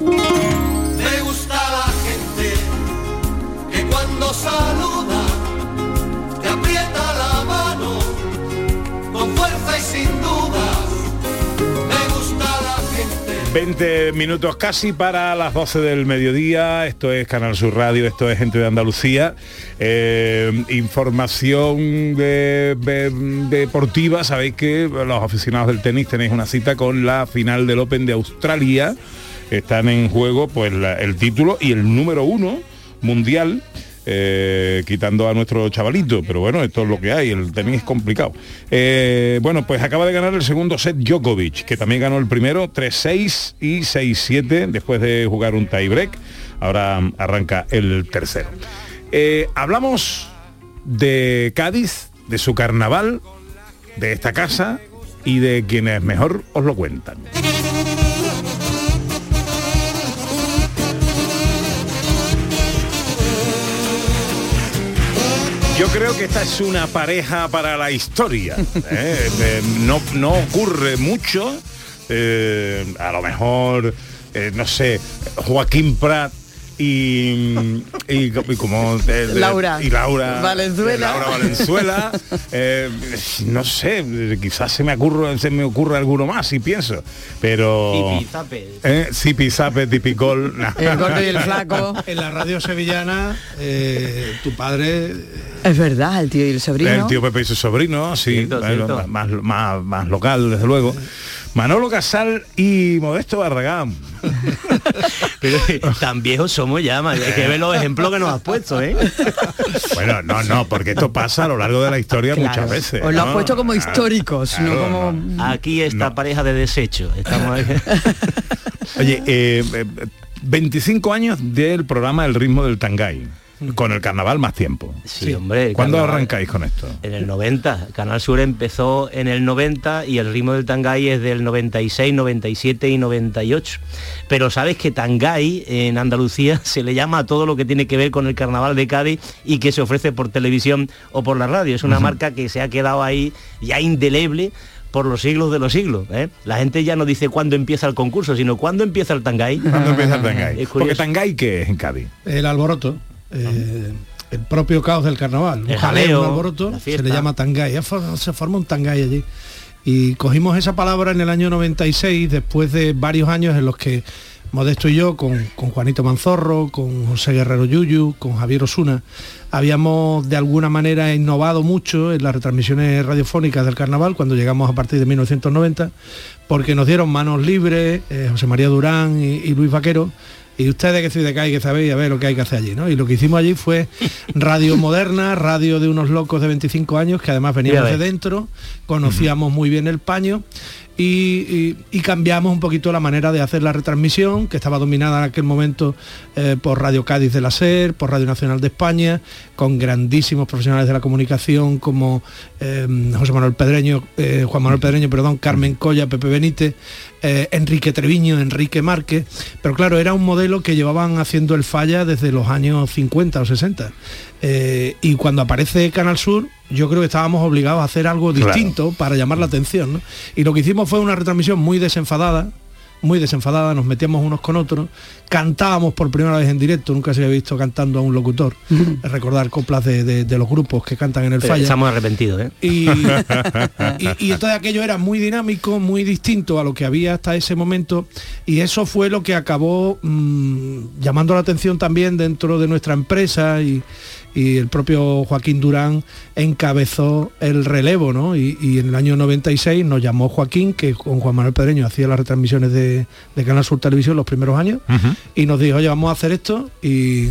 Me gusta la gente que cuando saluda te aprieta la mano con fuerza y sin dudas. Me gusta la gente. 20 minutos casi para las 12 del mediodía. Esto es Canal Sur Radio, esto es Gente de Andalucía. Eh, información de- de- deportiva. Sabéis que los aficionados del tenis tenéis una cita con la final del Open de Australia. Están en juego pues el título y el número uno mundial. eh, quitando a nuestro chavalito, pero bueno, esto es lo que hay, el tenis es complicado. Eh, bueno, pues acaba de ganar el segundo set Djokovic, que también ganó el primero 3-6 y 6-7 después de jugar un tiebreak. Ahora arranca el tercero. Eh, hablamos de Cádiz, de su carnaval, de esta casa y de quienes mejor os lo cuentan. Yo creo que esta es una pareja para la historia. ¿eh? Eh, no, no ocurre mucho. eh, a lo mejor, no sé, Joaquín Prat y, y, y como eh, de- Laura. y Laura Valenzuela. Laura Valenzuela eh, no sé quizás se me ocurre se me ocurre alguno más y pienso pero eh, Zipizape, tipicol. El gordo y el flaco. En la radio sevillana, eh, tu padre Es verdad, el tío y el sobrino. El tío Pepe y su sobrino, sí, Cierto, bueno, cierto. Más, más, más local, desde luego. Manolo Casal y Modesto Barragán. Pero tan viejos somos ya, man. hay que ver los ejemplos que nos has puesto, ¿eh? Bueno, no, no, porque esto pasa a lo largo de la historia Claro. muchas veces. Os lo has puesto como históricos, no como... Aquí esta pareja de desecho. Estamos Oye, eh, eh, 25 años del programa El ritmo del Tangay. Con el carnaval más tiempo. Sí, hombre. ¿Cuándo carnaval- arrancáis con esto? En el 90. Canal Sur empezó en el 90 y el ritmo del Tangay es del 96, 97 y 98. Pero sabes que Tangay en Andalucía se le llama a todo lo que tiene que ver con el carnaval de Cádiz y que se ofrece por televisión o por la radio. Es una marca que se ha quedado ahí ya indeleble por los siglos de los siglos. ¿eh? La gente ya no dice cuándo empieza el concurso, sino cuándo empieza el Tangay. ¿Cuándo empieza el Tangay? Porque. Tangay qué es en Cádiz. el alboroto, eh, el propio caos del carnaval. Un El jaleo, jaleo, un alboroto, se le llama tangay. Se forma un tangay allí. Y cogimos esa palabra en el año 96, después de varios años en los que Modesto y yo, con, con Juanito Manzorro, con José Guerrero Yuyu, con Javier Osuna, habíamos de alguna manera innovado mucho en las retransmisiones radiofónicas del carnaval cuando llegamos a partir de 1990, porque nos dieron manos libres, eh, José María Durán y, y Luis Vaquero, y ustedes que sois de CAI que sabéis a ver lo que hay que hacer allí, ¿no? Y lo que hicimos allí fue radio moderna, radio de unos locos de 25 años que además veníamos de ve. dentro, conocíamos muy bien el paño y, cambiamos un poquito la manera de hacer la retransmisión, que estaba dominada en aquel momento eh, por Radio Cádiz de la SER, por Radio Nacional de España, con grandísimos profesionales de la comunicación como eh, José Manuel Pedreño, eh, Juan Manuel Pedreño, perdón, Carmen Colla, Pepe Benítez, Enrique Treviño, Enrique Márquez, pero claro, era un modelo que llevaban haciendo el falla desde los años 50 o 60. Eh, y cuando aparece Canal Sur, yo creo que estábamos obligados a hacer algo Claro. distinto para llamar la atención. ¿no? Y lo que hicimos fue una retransmisión muy desenfadada, muy desenfadada, nos metíamos unos con otros, cantábamos por primera vez en directo, nunca se había visto cantando a un locutor, recordar coplas de, de- de los grupos que cantan en el Pero falla. Estamos arrepentidos, ¿eh? Y, y, y entonces aquello era muy dinámico, muy distinto a lo que había hasta ese momento y eso fue lo que acabó mm, llamando la atención también dentro de nuestra empresa y, y el propio Joaquín Durán encabezó el relevo, ¿no? Y, y en el año 96 nos llamó Joaquín, que con Juan Manuel Pedreño hacía las retransmisiones de, de Canal Sur Televisión los primeros años, y nos dijo, oye, vamos a hacer esto y,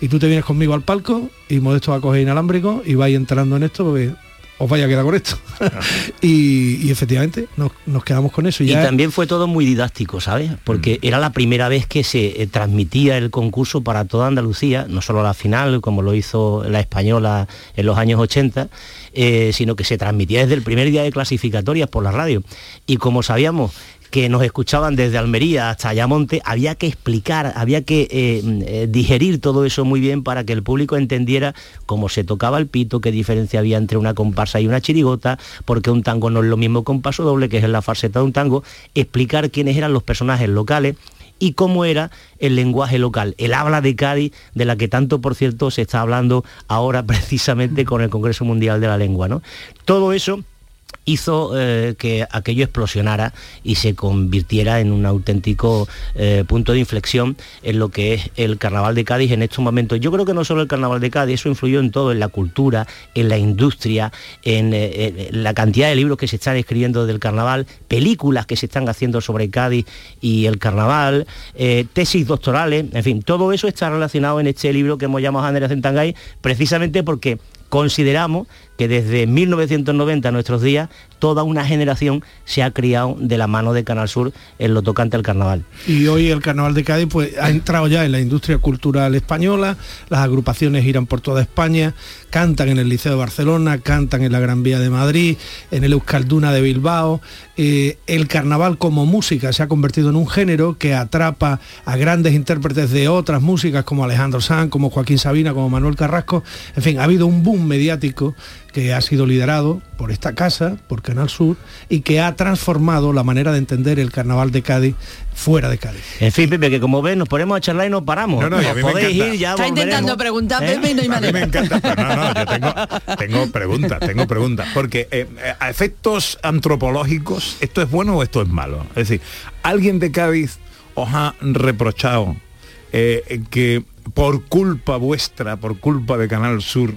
y tú te vienes conmigo al palco y Modesto va a coger inalámbrico y vais entrando en esto porque os vaya a quedar con esto. y, y efectivamente nos, nos quedamos con eso. Y ya también fue todo muy didáctico, ¿sabes? Porque era la primera vez que se eh, transmitía el concurso para toda Andalucía, no solo la final, como lo hizo la española en los años 80, eh, sino que se transmitía desde el primer día de clasificatorias por la radio. Y como sabíamos que nos escuchaban desde Almería hasta Ayamonte, había que explicar, había que eh, eh, digerir todo eso muy bien para que el público entendiera cómo se tocaba el pito, qué diferencia había entre una comparsa y una chirigota, porque un tango no es lo mismo que un paso doble, que es la falseta de un tango, explicar quiénes eran los personajes locales y cómo era el lenguaje local, el habla de Cádiz, de la que tanto, por cierto, se está hablando ahora precisamente con el Congreso Mundial de la Lengua. ¿no? Todo eso hizo eh, que aquello explosionara y se convirtiera en un auténtico eh, punto de inflexión en lo que es el carnaval de Cádiz en estos momentos. Yo creo que no solo el carnaval de Cádiz, eso influyó en todo, en la cultura, en la industria, en, eh, la cantidad de libros que se están escribiendo del carnaval, películas que se están haciendo sobre Cádiz y el carnaval, tesis doctorales, en fin, todo eso está relacionado en este libro que hemos llamado Generación Tangay, precisamente porque consideramos que desde 1990 a nuestros días toda una generación se ha criado de la mano de Canal Sur en lo tocante al carnaval. Y hoy el Carnaval de Cádiz pues, ha entrado ya en la industria cultural española, las agrupaciones giran por toda España, cantan en el Liceo de Barcelona, cantan en la Gran Vía de Madrid, en el Euskalduna de Bilbao. Eh, el carnaval como música se ha convertido en un género que atrapa a grandes intérpretes de otras músicas como Alejandro Sanz, como Joaquín Sabina, como Manuel Carrasco. En fin, ha habido un boom mediático que ha sido liderado por esta casa, por Canal Sur, y que ha transformado la manera de entender el carnaval de Cádiz fuera de Cádiz. En fin, Pepe, que como ves, nos ponemos a charlar y no paramos. No, no, a podéis encanta. ir, ya Está volveremos. intentando preguntar, ¿Eh? Pepe, y no hay A mí me manera. encanta, pero no, no, yo tengo, tengo preguntas, tengo preguntas, porque eh, eh, a efectos antropológicos, ¿esto es bueno o esto es malo? Es decir, ¿alguien de Cádiz os ha reprochado eh, que por culpa vuestra, por culpa de Canal Sur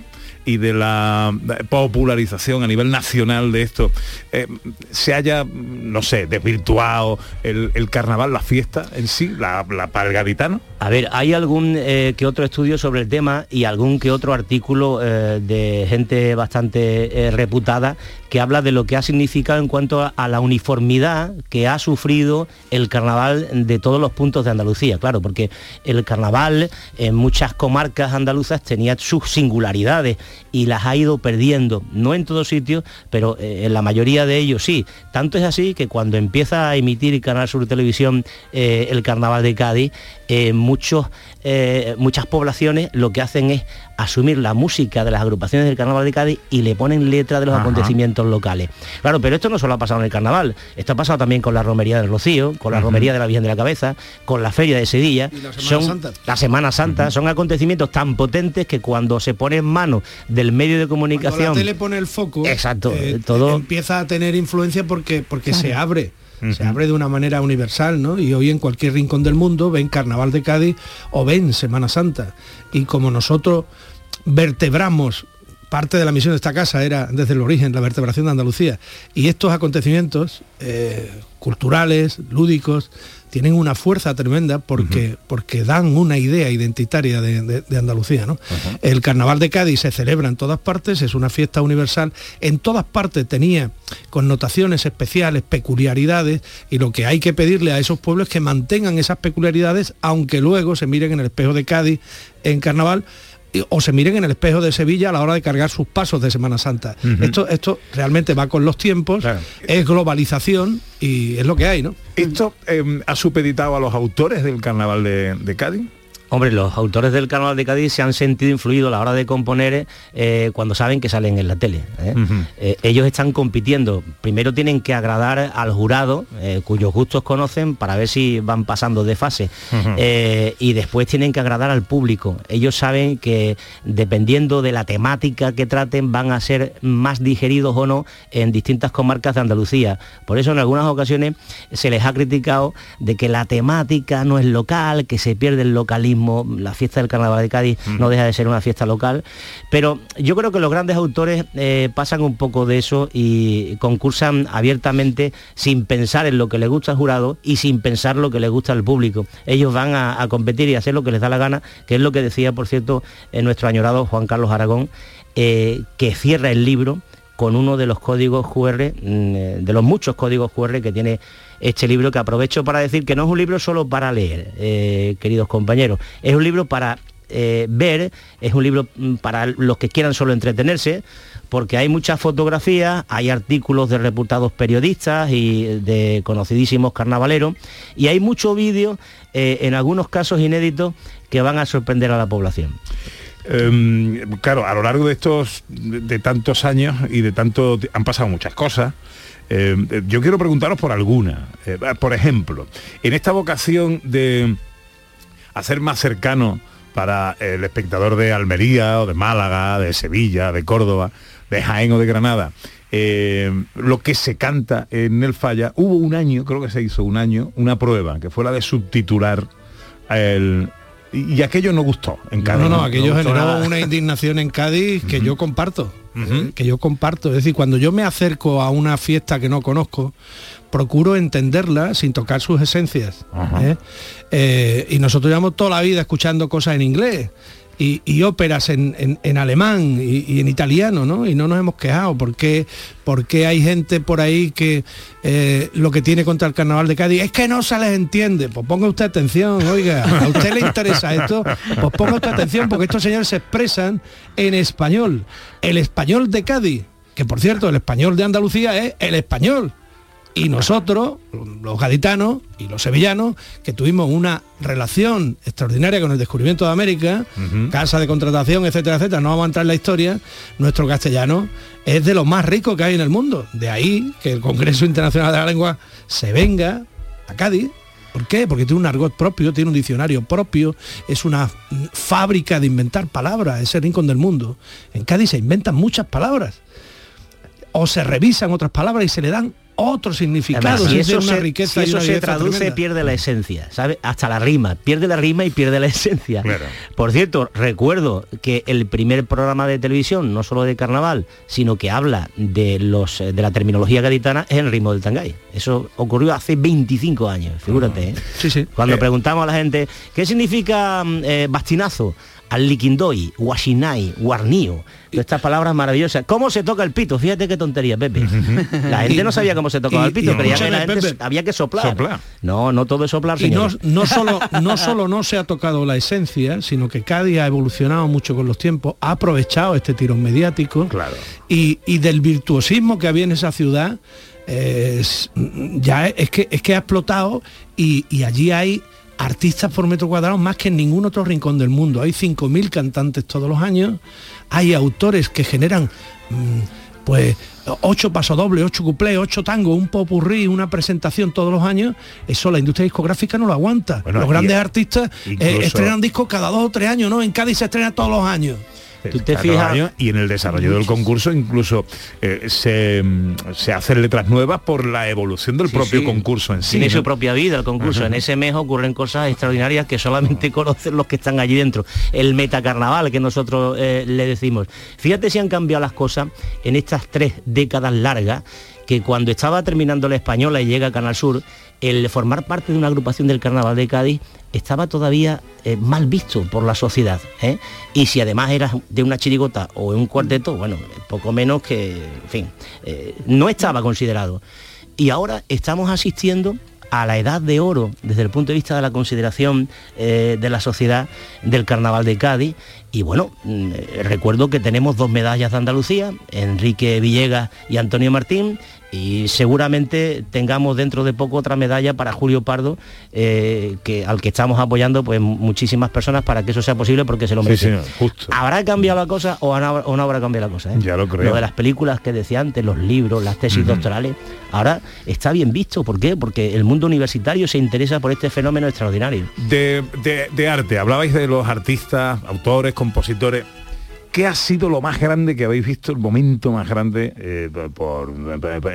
y de la popularización a nivel nacional de esto, eh, se haya, no sé, desvirtuado el, el carnaval, la fiesta en sí, la, la para el gaditano? A ver, hay algún eh, que otro estudio sobre el tema y algún que otro artículo eh, de gente bastante reputada que habla de lo que ha significado en cuanto a la uniformidad que ha sufrido el carnaval de todos los puntos de Andalucía, claro, porque el carnaval en muchas comarcas andaluzas tenía sus singularidades y las ha ido perdiendo, no en todos sitios, pero eh, en la mayoría de ellos sí. Tanto es así que cuando empieza a emitir Canal Sur Televisión eh, el carnaval de Cádiz, eh, muchos, eh, muchas poblaciones lo que hacen es asumir la música de las agrupaciones del carnaval de Cádiz y le ponen letra de los Ajá. acontecimientos locales. Claro, pero esto no solo ha pasado en el carnaval, esto ha pasado también con la romería del Rocío, con la romería de la Virgen de la Cabeza, con la feria de Sevilla. la Semana son Santa. la Semana Santa, son acontecimientos tan potentes que cuando se pone en manos del medio de Cuando comunicación. la tele pone el foco, Exacto, eh, todo- empieza a tener influencia porque, porque se abre. Se abre de una manera universal, ¿no? Y hoy en cualquier rincón del mundo ven Carnaval de Cádiz o ven Semana Santa. Y como nosotros vertebramos parte de la misión de esta casa era desde el origen la vertebración de Andalucía y estos acontecimientos eh, culturales, lúdicos, tienen una fuerza tremenda porque, porque dan una idea identitaria de, de- de Andalucía. ¿no? El carnaval de Cádiz se celebra en todas partes, es una fiesta universal, en todas partes tenía connotaciones especiales, peculiaridades, y lo que hay que pedirle a esos pueblos es que mantengan esas peculiaridades, aunque luego se miren en el espejo de Cádiz en carnaval o se miren en el espejo de Sevilla a la hora de cargar sus pasos de Semana Santa. Esto, esto realmente va con los tiempos, es globalización y es lo que hay, ¿no? ¿Esto eh, ha supeditado a los autores del carnaval de, de Cádiz? Hombre, los autores del Carnaval de Cádiz se han sentido influidos a la hora de componer eh, cuando saben que salen en la tele. ¿eh? Eh, ellos están compitiendo. Primero tienen que agradar al jurado, cuyos gustos conocen, para ver si van pasando de fase. Y después tienen que agradar al público. Ellos saben que dependiendo de la temática que traten, van a ser más digeridos o no en distintas comarcas de Andalucía. Por eso en algunas ocasiones se les ha criticado de que la temática no es local, que se pierde el localismo. La fiesta del Carnaval de Cádiz no deja de ser una fiesta local. Pero yo creo que los grandes autores eh, pasan un poco de eso y concursan abiertamente sin pensar en lo que les gusta al jurado y sin pensar lo que les gusta al público. Ellos van a, a competir y a hacer lo que les da la gana, que es lo que decía, por cierto, eh, nuestro añorado Juan Carlos Aragón, eh, que cierra el libro con uno de los códigos QR, mm, eh, de los muchos códigos QR que tiene este libro, que aprovecho para decir que no es un libro solo para leer, eh, queridos compañeros, es un libro para eh, ver, es un libro mm, para los que quieran solo entretenerse, porque hay muchas fotografías, hay artículos de reputados periodistas y de conocidísimos carnavaleros, y hay mucho vídeo, eh, en algunos casos inéditos, que van a sorprender a la población. Eh, claro, a lo largo de estos de, tantos años y de tanto han pasado muchas cosas. Eh, eh, yo quiero preguntaros por alguna. Eh, por ejemplo, en esta vocación de hacer más cercano para el espectador de Almería o de Málaga, de Sevilla, de Córdoba, de Jaén o de Granada, eh, lo que se canta en el falla. Hubo un año, creo que se hizo un año, una prueba, que fue la de subtitular el, y, y aquello no gustó en Cádiz. No, no, aquello gustó generó nada. una indignación en Cádiz que yo comparto. eh, Que yo comparto. Es decir, cuando yo me acerco a una fiesta que no conozco, procuro entenderla sin tocar sus esencias. ¿eh? Eh, y nosotros llevamos toda la vida escuchando cosas en inglés. Y, óperas en, en- alemán y, en italiano, ¿no? Y no nos hemos quejado. ¿Por qué, por qué hay gente por ahí que eh, lo que tiene contra el carnaval de Cádiz es que no se les entiende? Pues ponga usted atención, oiga, ¿a usted le interesa esto? Pues ponga usted atención porque estos señores se expresan en español. El español de Cádiz, que por cierto, el español de Andalucía es el español. Y nosotros, los gaditanos y los sevillanos, que tuvimos una relación extraordinaria con el descubrimiento de América, casa de contratación, etcétera, etcétera, no vamos a entrar en la historia, nuestro castellano es de los más ricos que hay en el mundo. De ahí que el Congreso Internacional de la Lengua se venga a Cádiz. ¿Por qué? Porque tiene un argot propio, tiene un diccionario propio, es una fábrica de inventar palabras, es el rincón del mundo. En Cádiz se inventan muchas palabras o se revisan otras palabras y se le dan otros significados. Además, si eso, una se, riqueza si y eso una se traduce, tremenda. pierde la esencia, ¿sabe? Hasta la rima, pierde la rima y pierde la esencia. Por cierto, recuerdo que el primer programa de televisión, no solo de carnaval, sino que habla de los eh, de la terminología gaditana, es el ritmo del tangay. Eso ocurrió hace 25 años, figúrate. ¿eh? Sí, sí. Cuando preguntamos a la gente, ¿qué significa mm, eh, bastinazo? Aliquindoy, Washinai, Guarnío. Estas palabras maravillosas. ¿Cómo se toca el pito? Fíjate qué tontería, Pepe. La gente no sabía cómo se tocaba el pito, y pero ya que la gente Pepe. había que soplar. Soplar. No, no todo es soplar, Y no, no solo, no solo no se ha tocado la esencia, sino que Cádiz ha evolucionado mucho con los tiempos, ha aprovechado este tirón mediático y, y del virtuosismo que había en esa ciudad, eh, es- ya es que, es que ha explotado y, y allí hay artistas por metro cuadrado más que en ningún otro rincón del mundo. Hay 5.000 cantantes todos los años, hay autores que generan... mm, pues ocho pasodobles, ocho cuplés, ocho tangos, un popurrí, una presentación todos los años, eso la industria discográfica no lo aguanta. Bueno, los grandes artistas eh, estrenan discos cada dos o tres años, ¿no? En Cádiz se estrena todos los años. Tú te Cada fijas- año, y en el desarrollo del concurso incluso eh, se, mm, se hacen letras nuevas por la evolución del Sí, propio sí. concurso en sí. Tiene ¿no? su propia vida el concurso. Ajá. En ese mes ocurren cosas extraordinarias que solamente conocen los que están allí dentro. El metacarnaval que nosotros eh, le decimos. Fíjate si han cambiado las cosas en estas tres décadas largas que cuando estaba terminando la española y llega a Canal Sur, el formar parte de una agrupación del Carnaval de Cádiz estaba todavía eh, mal visto por la sociedad. ¿eh? Y si además eras de una chirigota o un cuarteto, bueno, poco menos que, en fin, eh, no estaba considerado. Y ahora estamos asistiendo a la edad de oro desde el punto de vista de la consideración de la sociedad del Carnaval de Cádiz. Y bueno, mm, eh, recuerdo que tenemos dos medallas de Andalucía, Enrique Villegas y Antonio Martín, y seguramente tengamos dentro de poco otra medalla para Julio Pardo, eh, que, al que estamos apoyando pues muchísimas personas para que eso sea posible porque se lo merece. justo. ¿Habrá cambiado la cosa o no, o no habrá cambiado la cosa? eh? Ya lo creo. de las películas que decía antes, los libros, las tesis doctorales, ahora está bien visto. ¿Por qué? Porque el mundo universitario se interesa por este fenómeno extraordinario. De, de- de arte, hablabais de los artistas, autores, compositores. ¿Qué ha sido lo más grande que habéis visto, el momento más grande eh, por,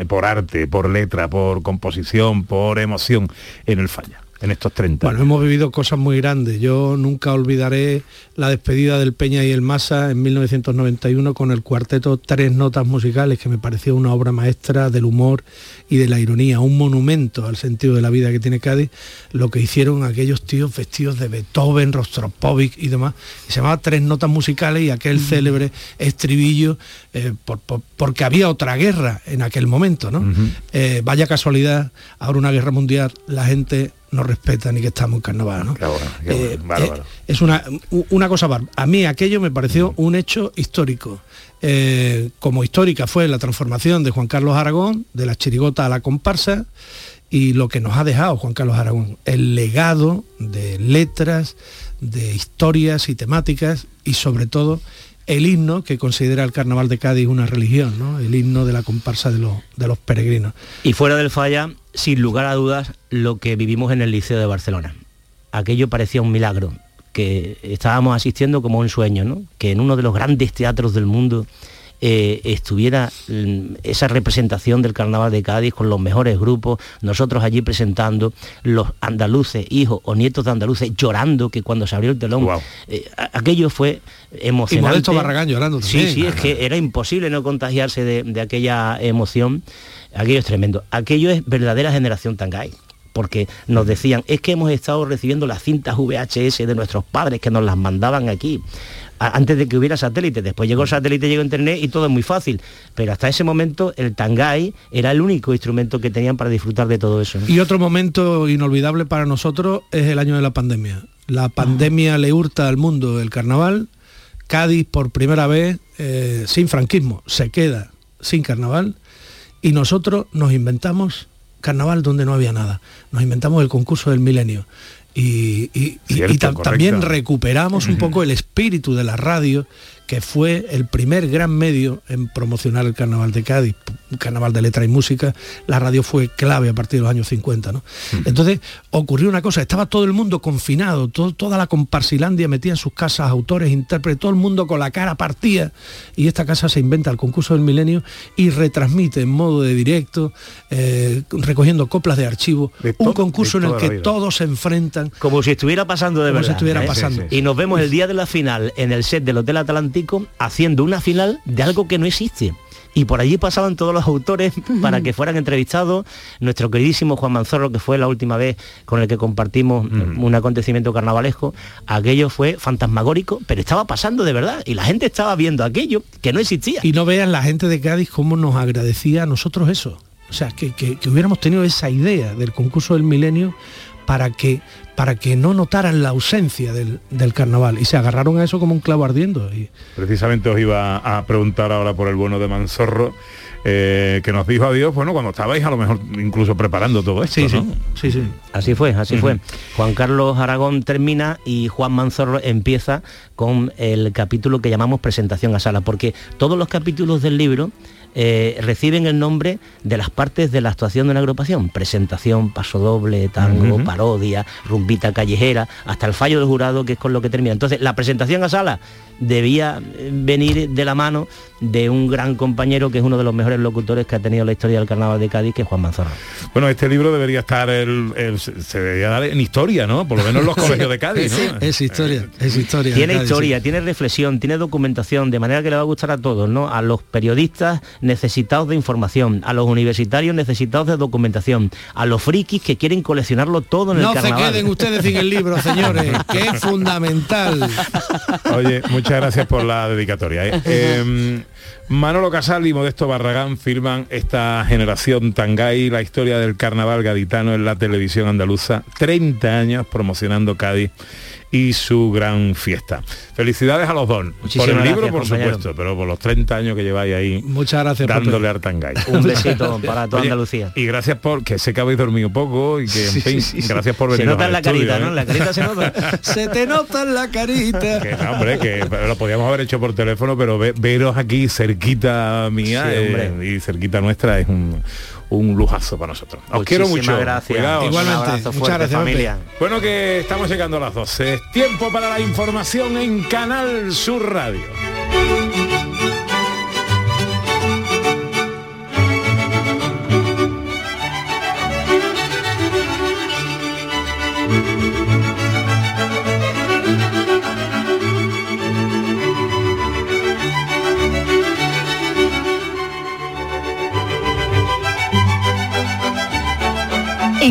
por arte, por letra, por composición, por emoción en el falla, en estos 30 Bueno, hemos vivido cosas muy grandes. Yo nunca olvidaré la despedida del Peña y el Masa en 1991 con el cuarteto Tres Notas Musicales, que me pareció una obra maestra del humor y de la ironía, un monumento al sentido de la vida que tiene Cádiz, lo que hicieron aquellos tíos vestidos de Beethoven, Rostropovich y demás. Se llamaba Tres Notas Musicales y aquel célebre estribillo, eh, por- por- porque había otra guerra en aquel momento, ¿no? Eh, vaya casualidad, ahora una guerra mundial, la gente no respeta ni que estamos en carnaval, ¿no? Eh, bárbaro. eh, es una, una cosa bárbara. A mí aquello me pareció un hecho histórico. Eh, como histórica fue la transformación de Juan Carlos Aragón, de la chirigota a la comparsa, y lo que nos ha dejado Juan Carlos Aragón, el legado de letras, de historias y temáticas, y sobre todo el himno que considera el Carnaval de Cádiz una religión, ¿no? el himno de la comparsa de los, de los peregrinos. Y fuera del falla, sin lugar a dudas, lo que vivimos en el Liceo de Barcelona. Aquello parecía un milagro, que estábamos asistiendo como un sueño, ¿no? Que en uno de los grandes teatros del mundo eh, estuviera mm, esa representación del carnaval de Cádiz con los mejores grupos, nosotros allí presentando, los andaluces, hijos o nietos de andaluces llorando que cuando se abrió el telón, eh, a- aquello fue emocionante. Y Modesto Barragán llorando Sí, también. sí, es que era imposible no contagiarse de, de aquella emoción. Aquello es tremendo. Aquello es verdadera generación Tangay. Porque nos decían, es que hemos estado recibiendo las cintas VHS de nuestros padres que nos las mandaban aquí antes de que hubiera satélite. Después llegó el satélite, llegó internet y todo es muy fácil. Pero hasta ese momento el Tangay era el único instrumento que tenían para disfrutar de todo eso. ¿no? Y otro momento inolvidable para nosotros es el año de la pandemia. La pandemia le hurta al mundo el carnaval. Cádiz por primera vez, eh, sin franquismo, se queda sin carnaval. Y nosotros nos inventamos carnaval donde no había nada. Nos inventamos el concurso del milenio. Y, Cierto, también recuperamos un poco el espíritu de la radio, que fue el primer gran medio en promocionar el carnaval de Cádiz, un carnaval de letra y música. La radio fue clave a partir de los años 50. ¿no? Entonces ocurrió una cosa, estaba todo el mundo confinado, todo- toda la comparsilandia metía en sus casas autores, intérpretes, todo el mundo con la cara partida. Y esta casa se inventa el concurso del milenio y retransmite en modo de directo, eh, recogiendo coplas de archivo, un concurso en el que todos se enfrentan. Como si estuviera pasando de Como si verdad. estuviera ¿eh? pasando. Y nos vemos el día de la final en el set del Hotel Atlántico haciendo una final de algo que no existe. Y por allí pasaban todos los autores para que fueran entrevistados. Nuestro queridísimo Juan Manzorro, que fue la última vez con el que compartimos un acontecimiento carnavalesco, aquello fue fantasmagórico, pero estaba pasando de verdad. Y la gente estaba viendo aquello que no existía. Y no vean la gente de Cádiz cómo nos agradecía a nosotros eso. O sea, que, que- que hubiéramos tenido esa idea del concurso del milenio para que, para que no notaran la ausencia del, del carnaval. Y se agarraron a eso como un clavo ardiendo. Y, Precisamente os iba a preguntar ahora por el bueno de Manzorro, eh, que nos dijo adiós, bueno, cuando estabais a lo mejor incluso preparando todo esto, ¿no? sí, sí. Así fue, así fue. Juan Carlos Aragón termina y Juan Manzorro empieza con el capítulo que llamamos presentación a sala, porque todos los capítulos del libro eh, reciben el nombre de las partes de la actuación de una agrupación. Presentación, paso doble, tango, parodia, rumbita callejera, hasta el fallo del jurado, que es con lo que termina. Entonces, la presentación a sala debía eh, venir de la mano de un gran compañero que es uno de los mejores locutores que ha tenido la historia del carnaval de Cádiz, que es Juan Manzorro. Bueno, este libro debería estar, el, el- se debería dar en historia, ¿no? Por lo menos en los colegios de Cádiz, ¿no? Es historia, es historia. Tiene Cádiz, historia, tiene reflexión, tiene documentación, de manera que le va a gustar a todos, ¿no? A los periodistas necesitados de información, a los universitarios necesitados de documentación, a los frikis que quieren coleccionarlo todo en No el se carnaval. queden ustedes sin el libro, señores, que es fundamental. Oye, muchas gracias por la dedicatoria. ¿eh? Eh, Manolo Casal y Modesto Barragán firman esta generación Tangay, la historia del carnaval gaditano en la televisión andaluza, 30 años promocionando Cádiz y su gran fiesta. Felicidades a los dos. Muchísimas por el libro, gracias, por compañero. supuesto, pero por los 30 años que lleváis ahí Muchas gracias, dándole al Tangay. Un besito para toda Oye, Andalucía. Y gracias por que sé que habéis dormido poco y que, en Sí, fin, sí, sí. gracias por Se venir. nota en la carita, ¿no? En la carita se nota. Se te nota en la carita. Que no, hombre, que lo podíamos haber hecho por teléfono, pero ve- veros aquí cerquita mía Sí, eh, y cerquita nuestra es un, un lujazo para nosotros. Os quiero mucho. gracias. Cuidaos. Igualmente. Un abrazo Muchas gracias, familia. Bueno, que estamos llegando a las 12. Es tiempo para la información en Canal Sur Radio.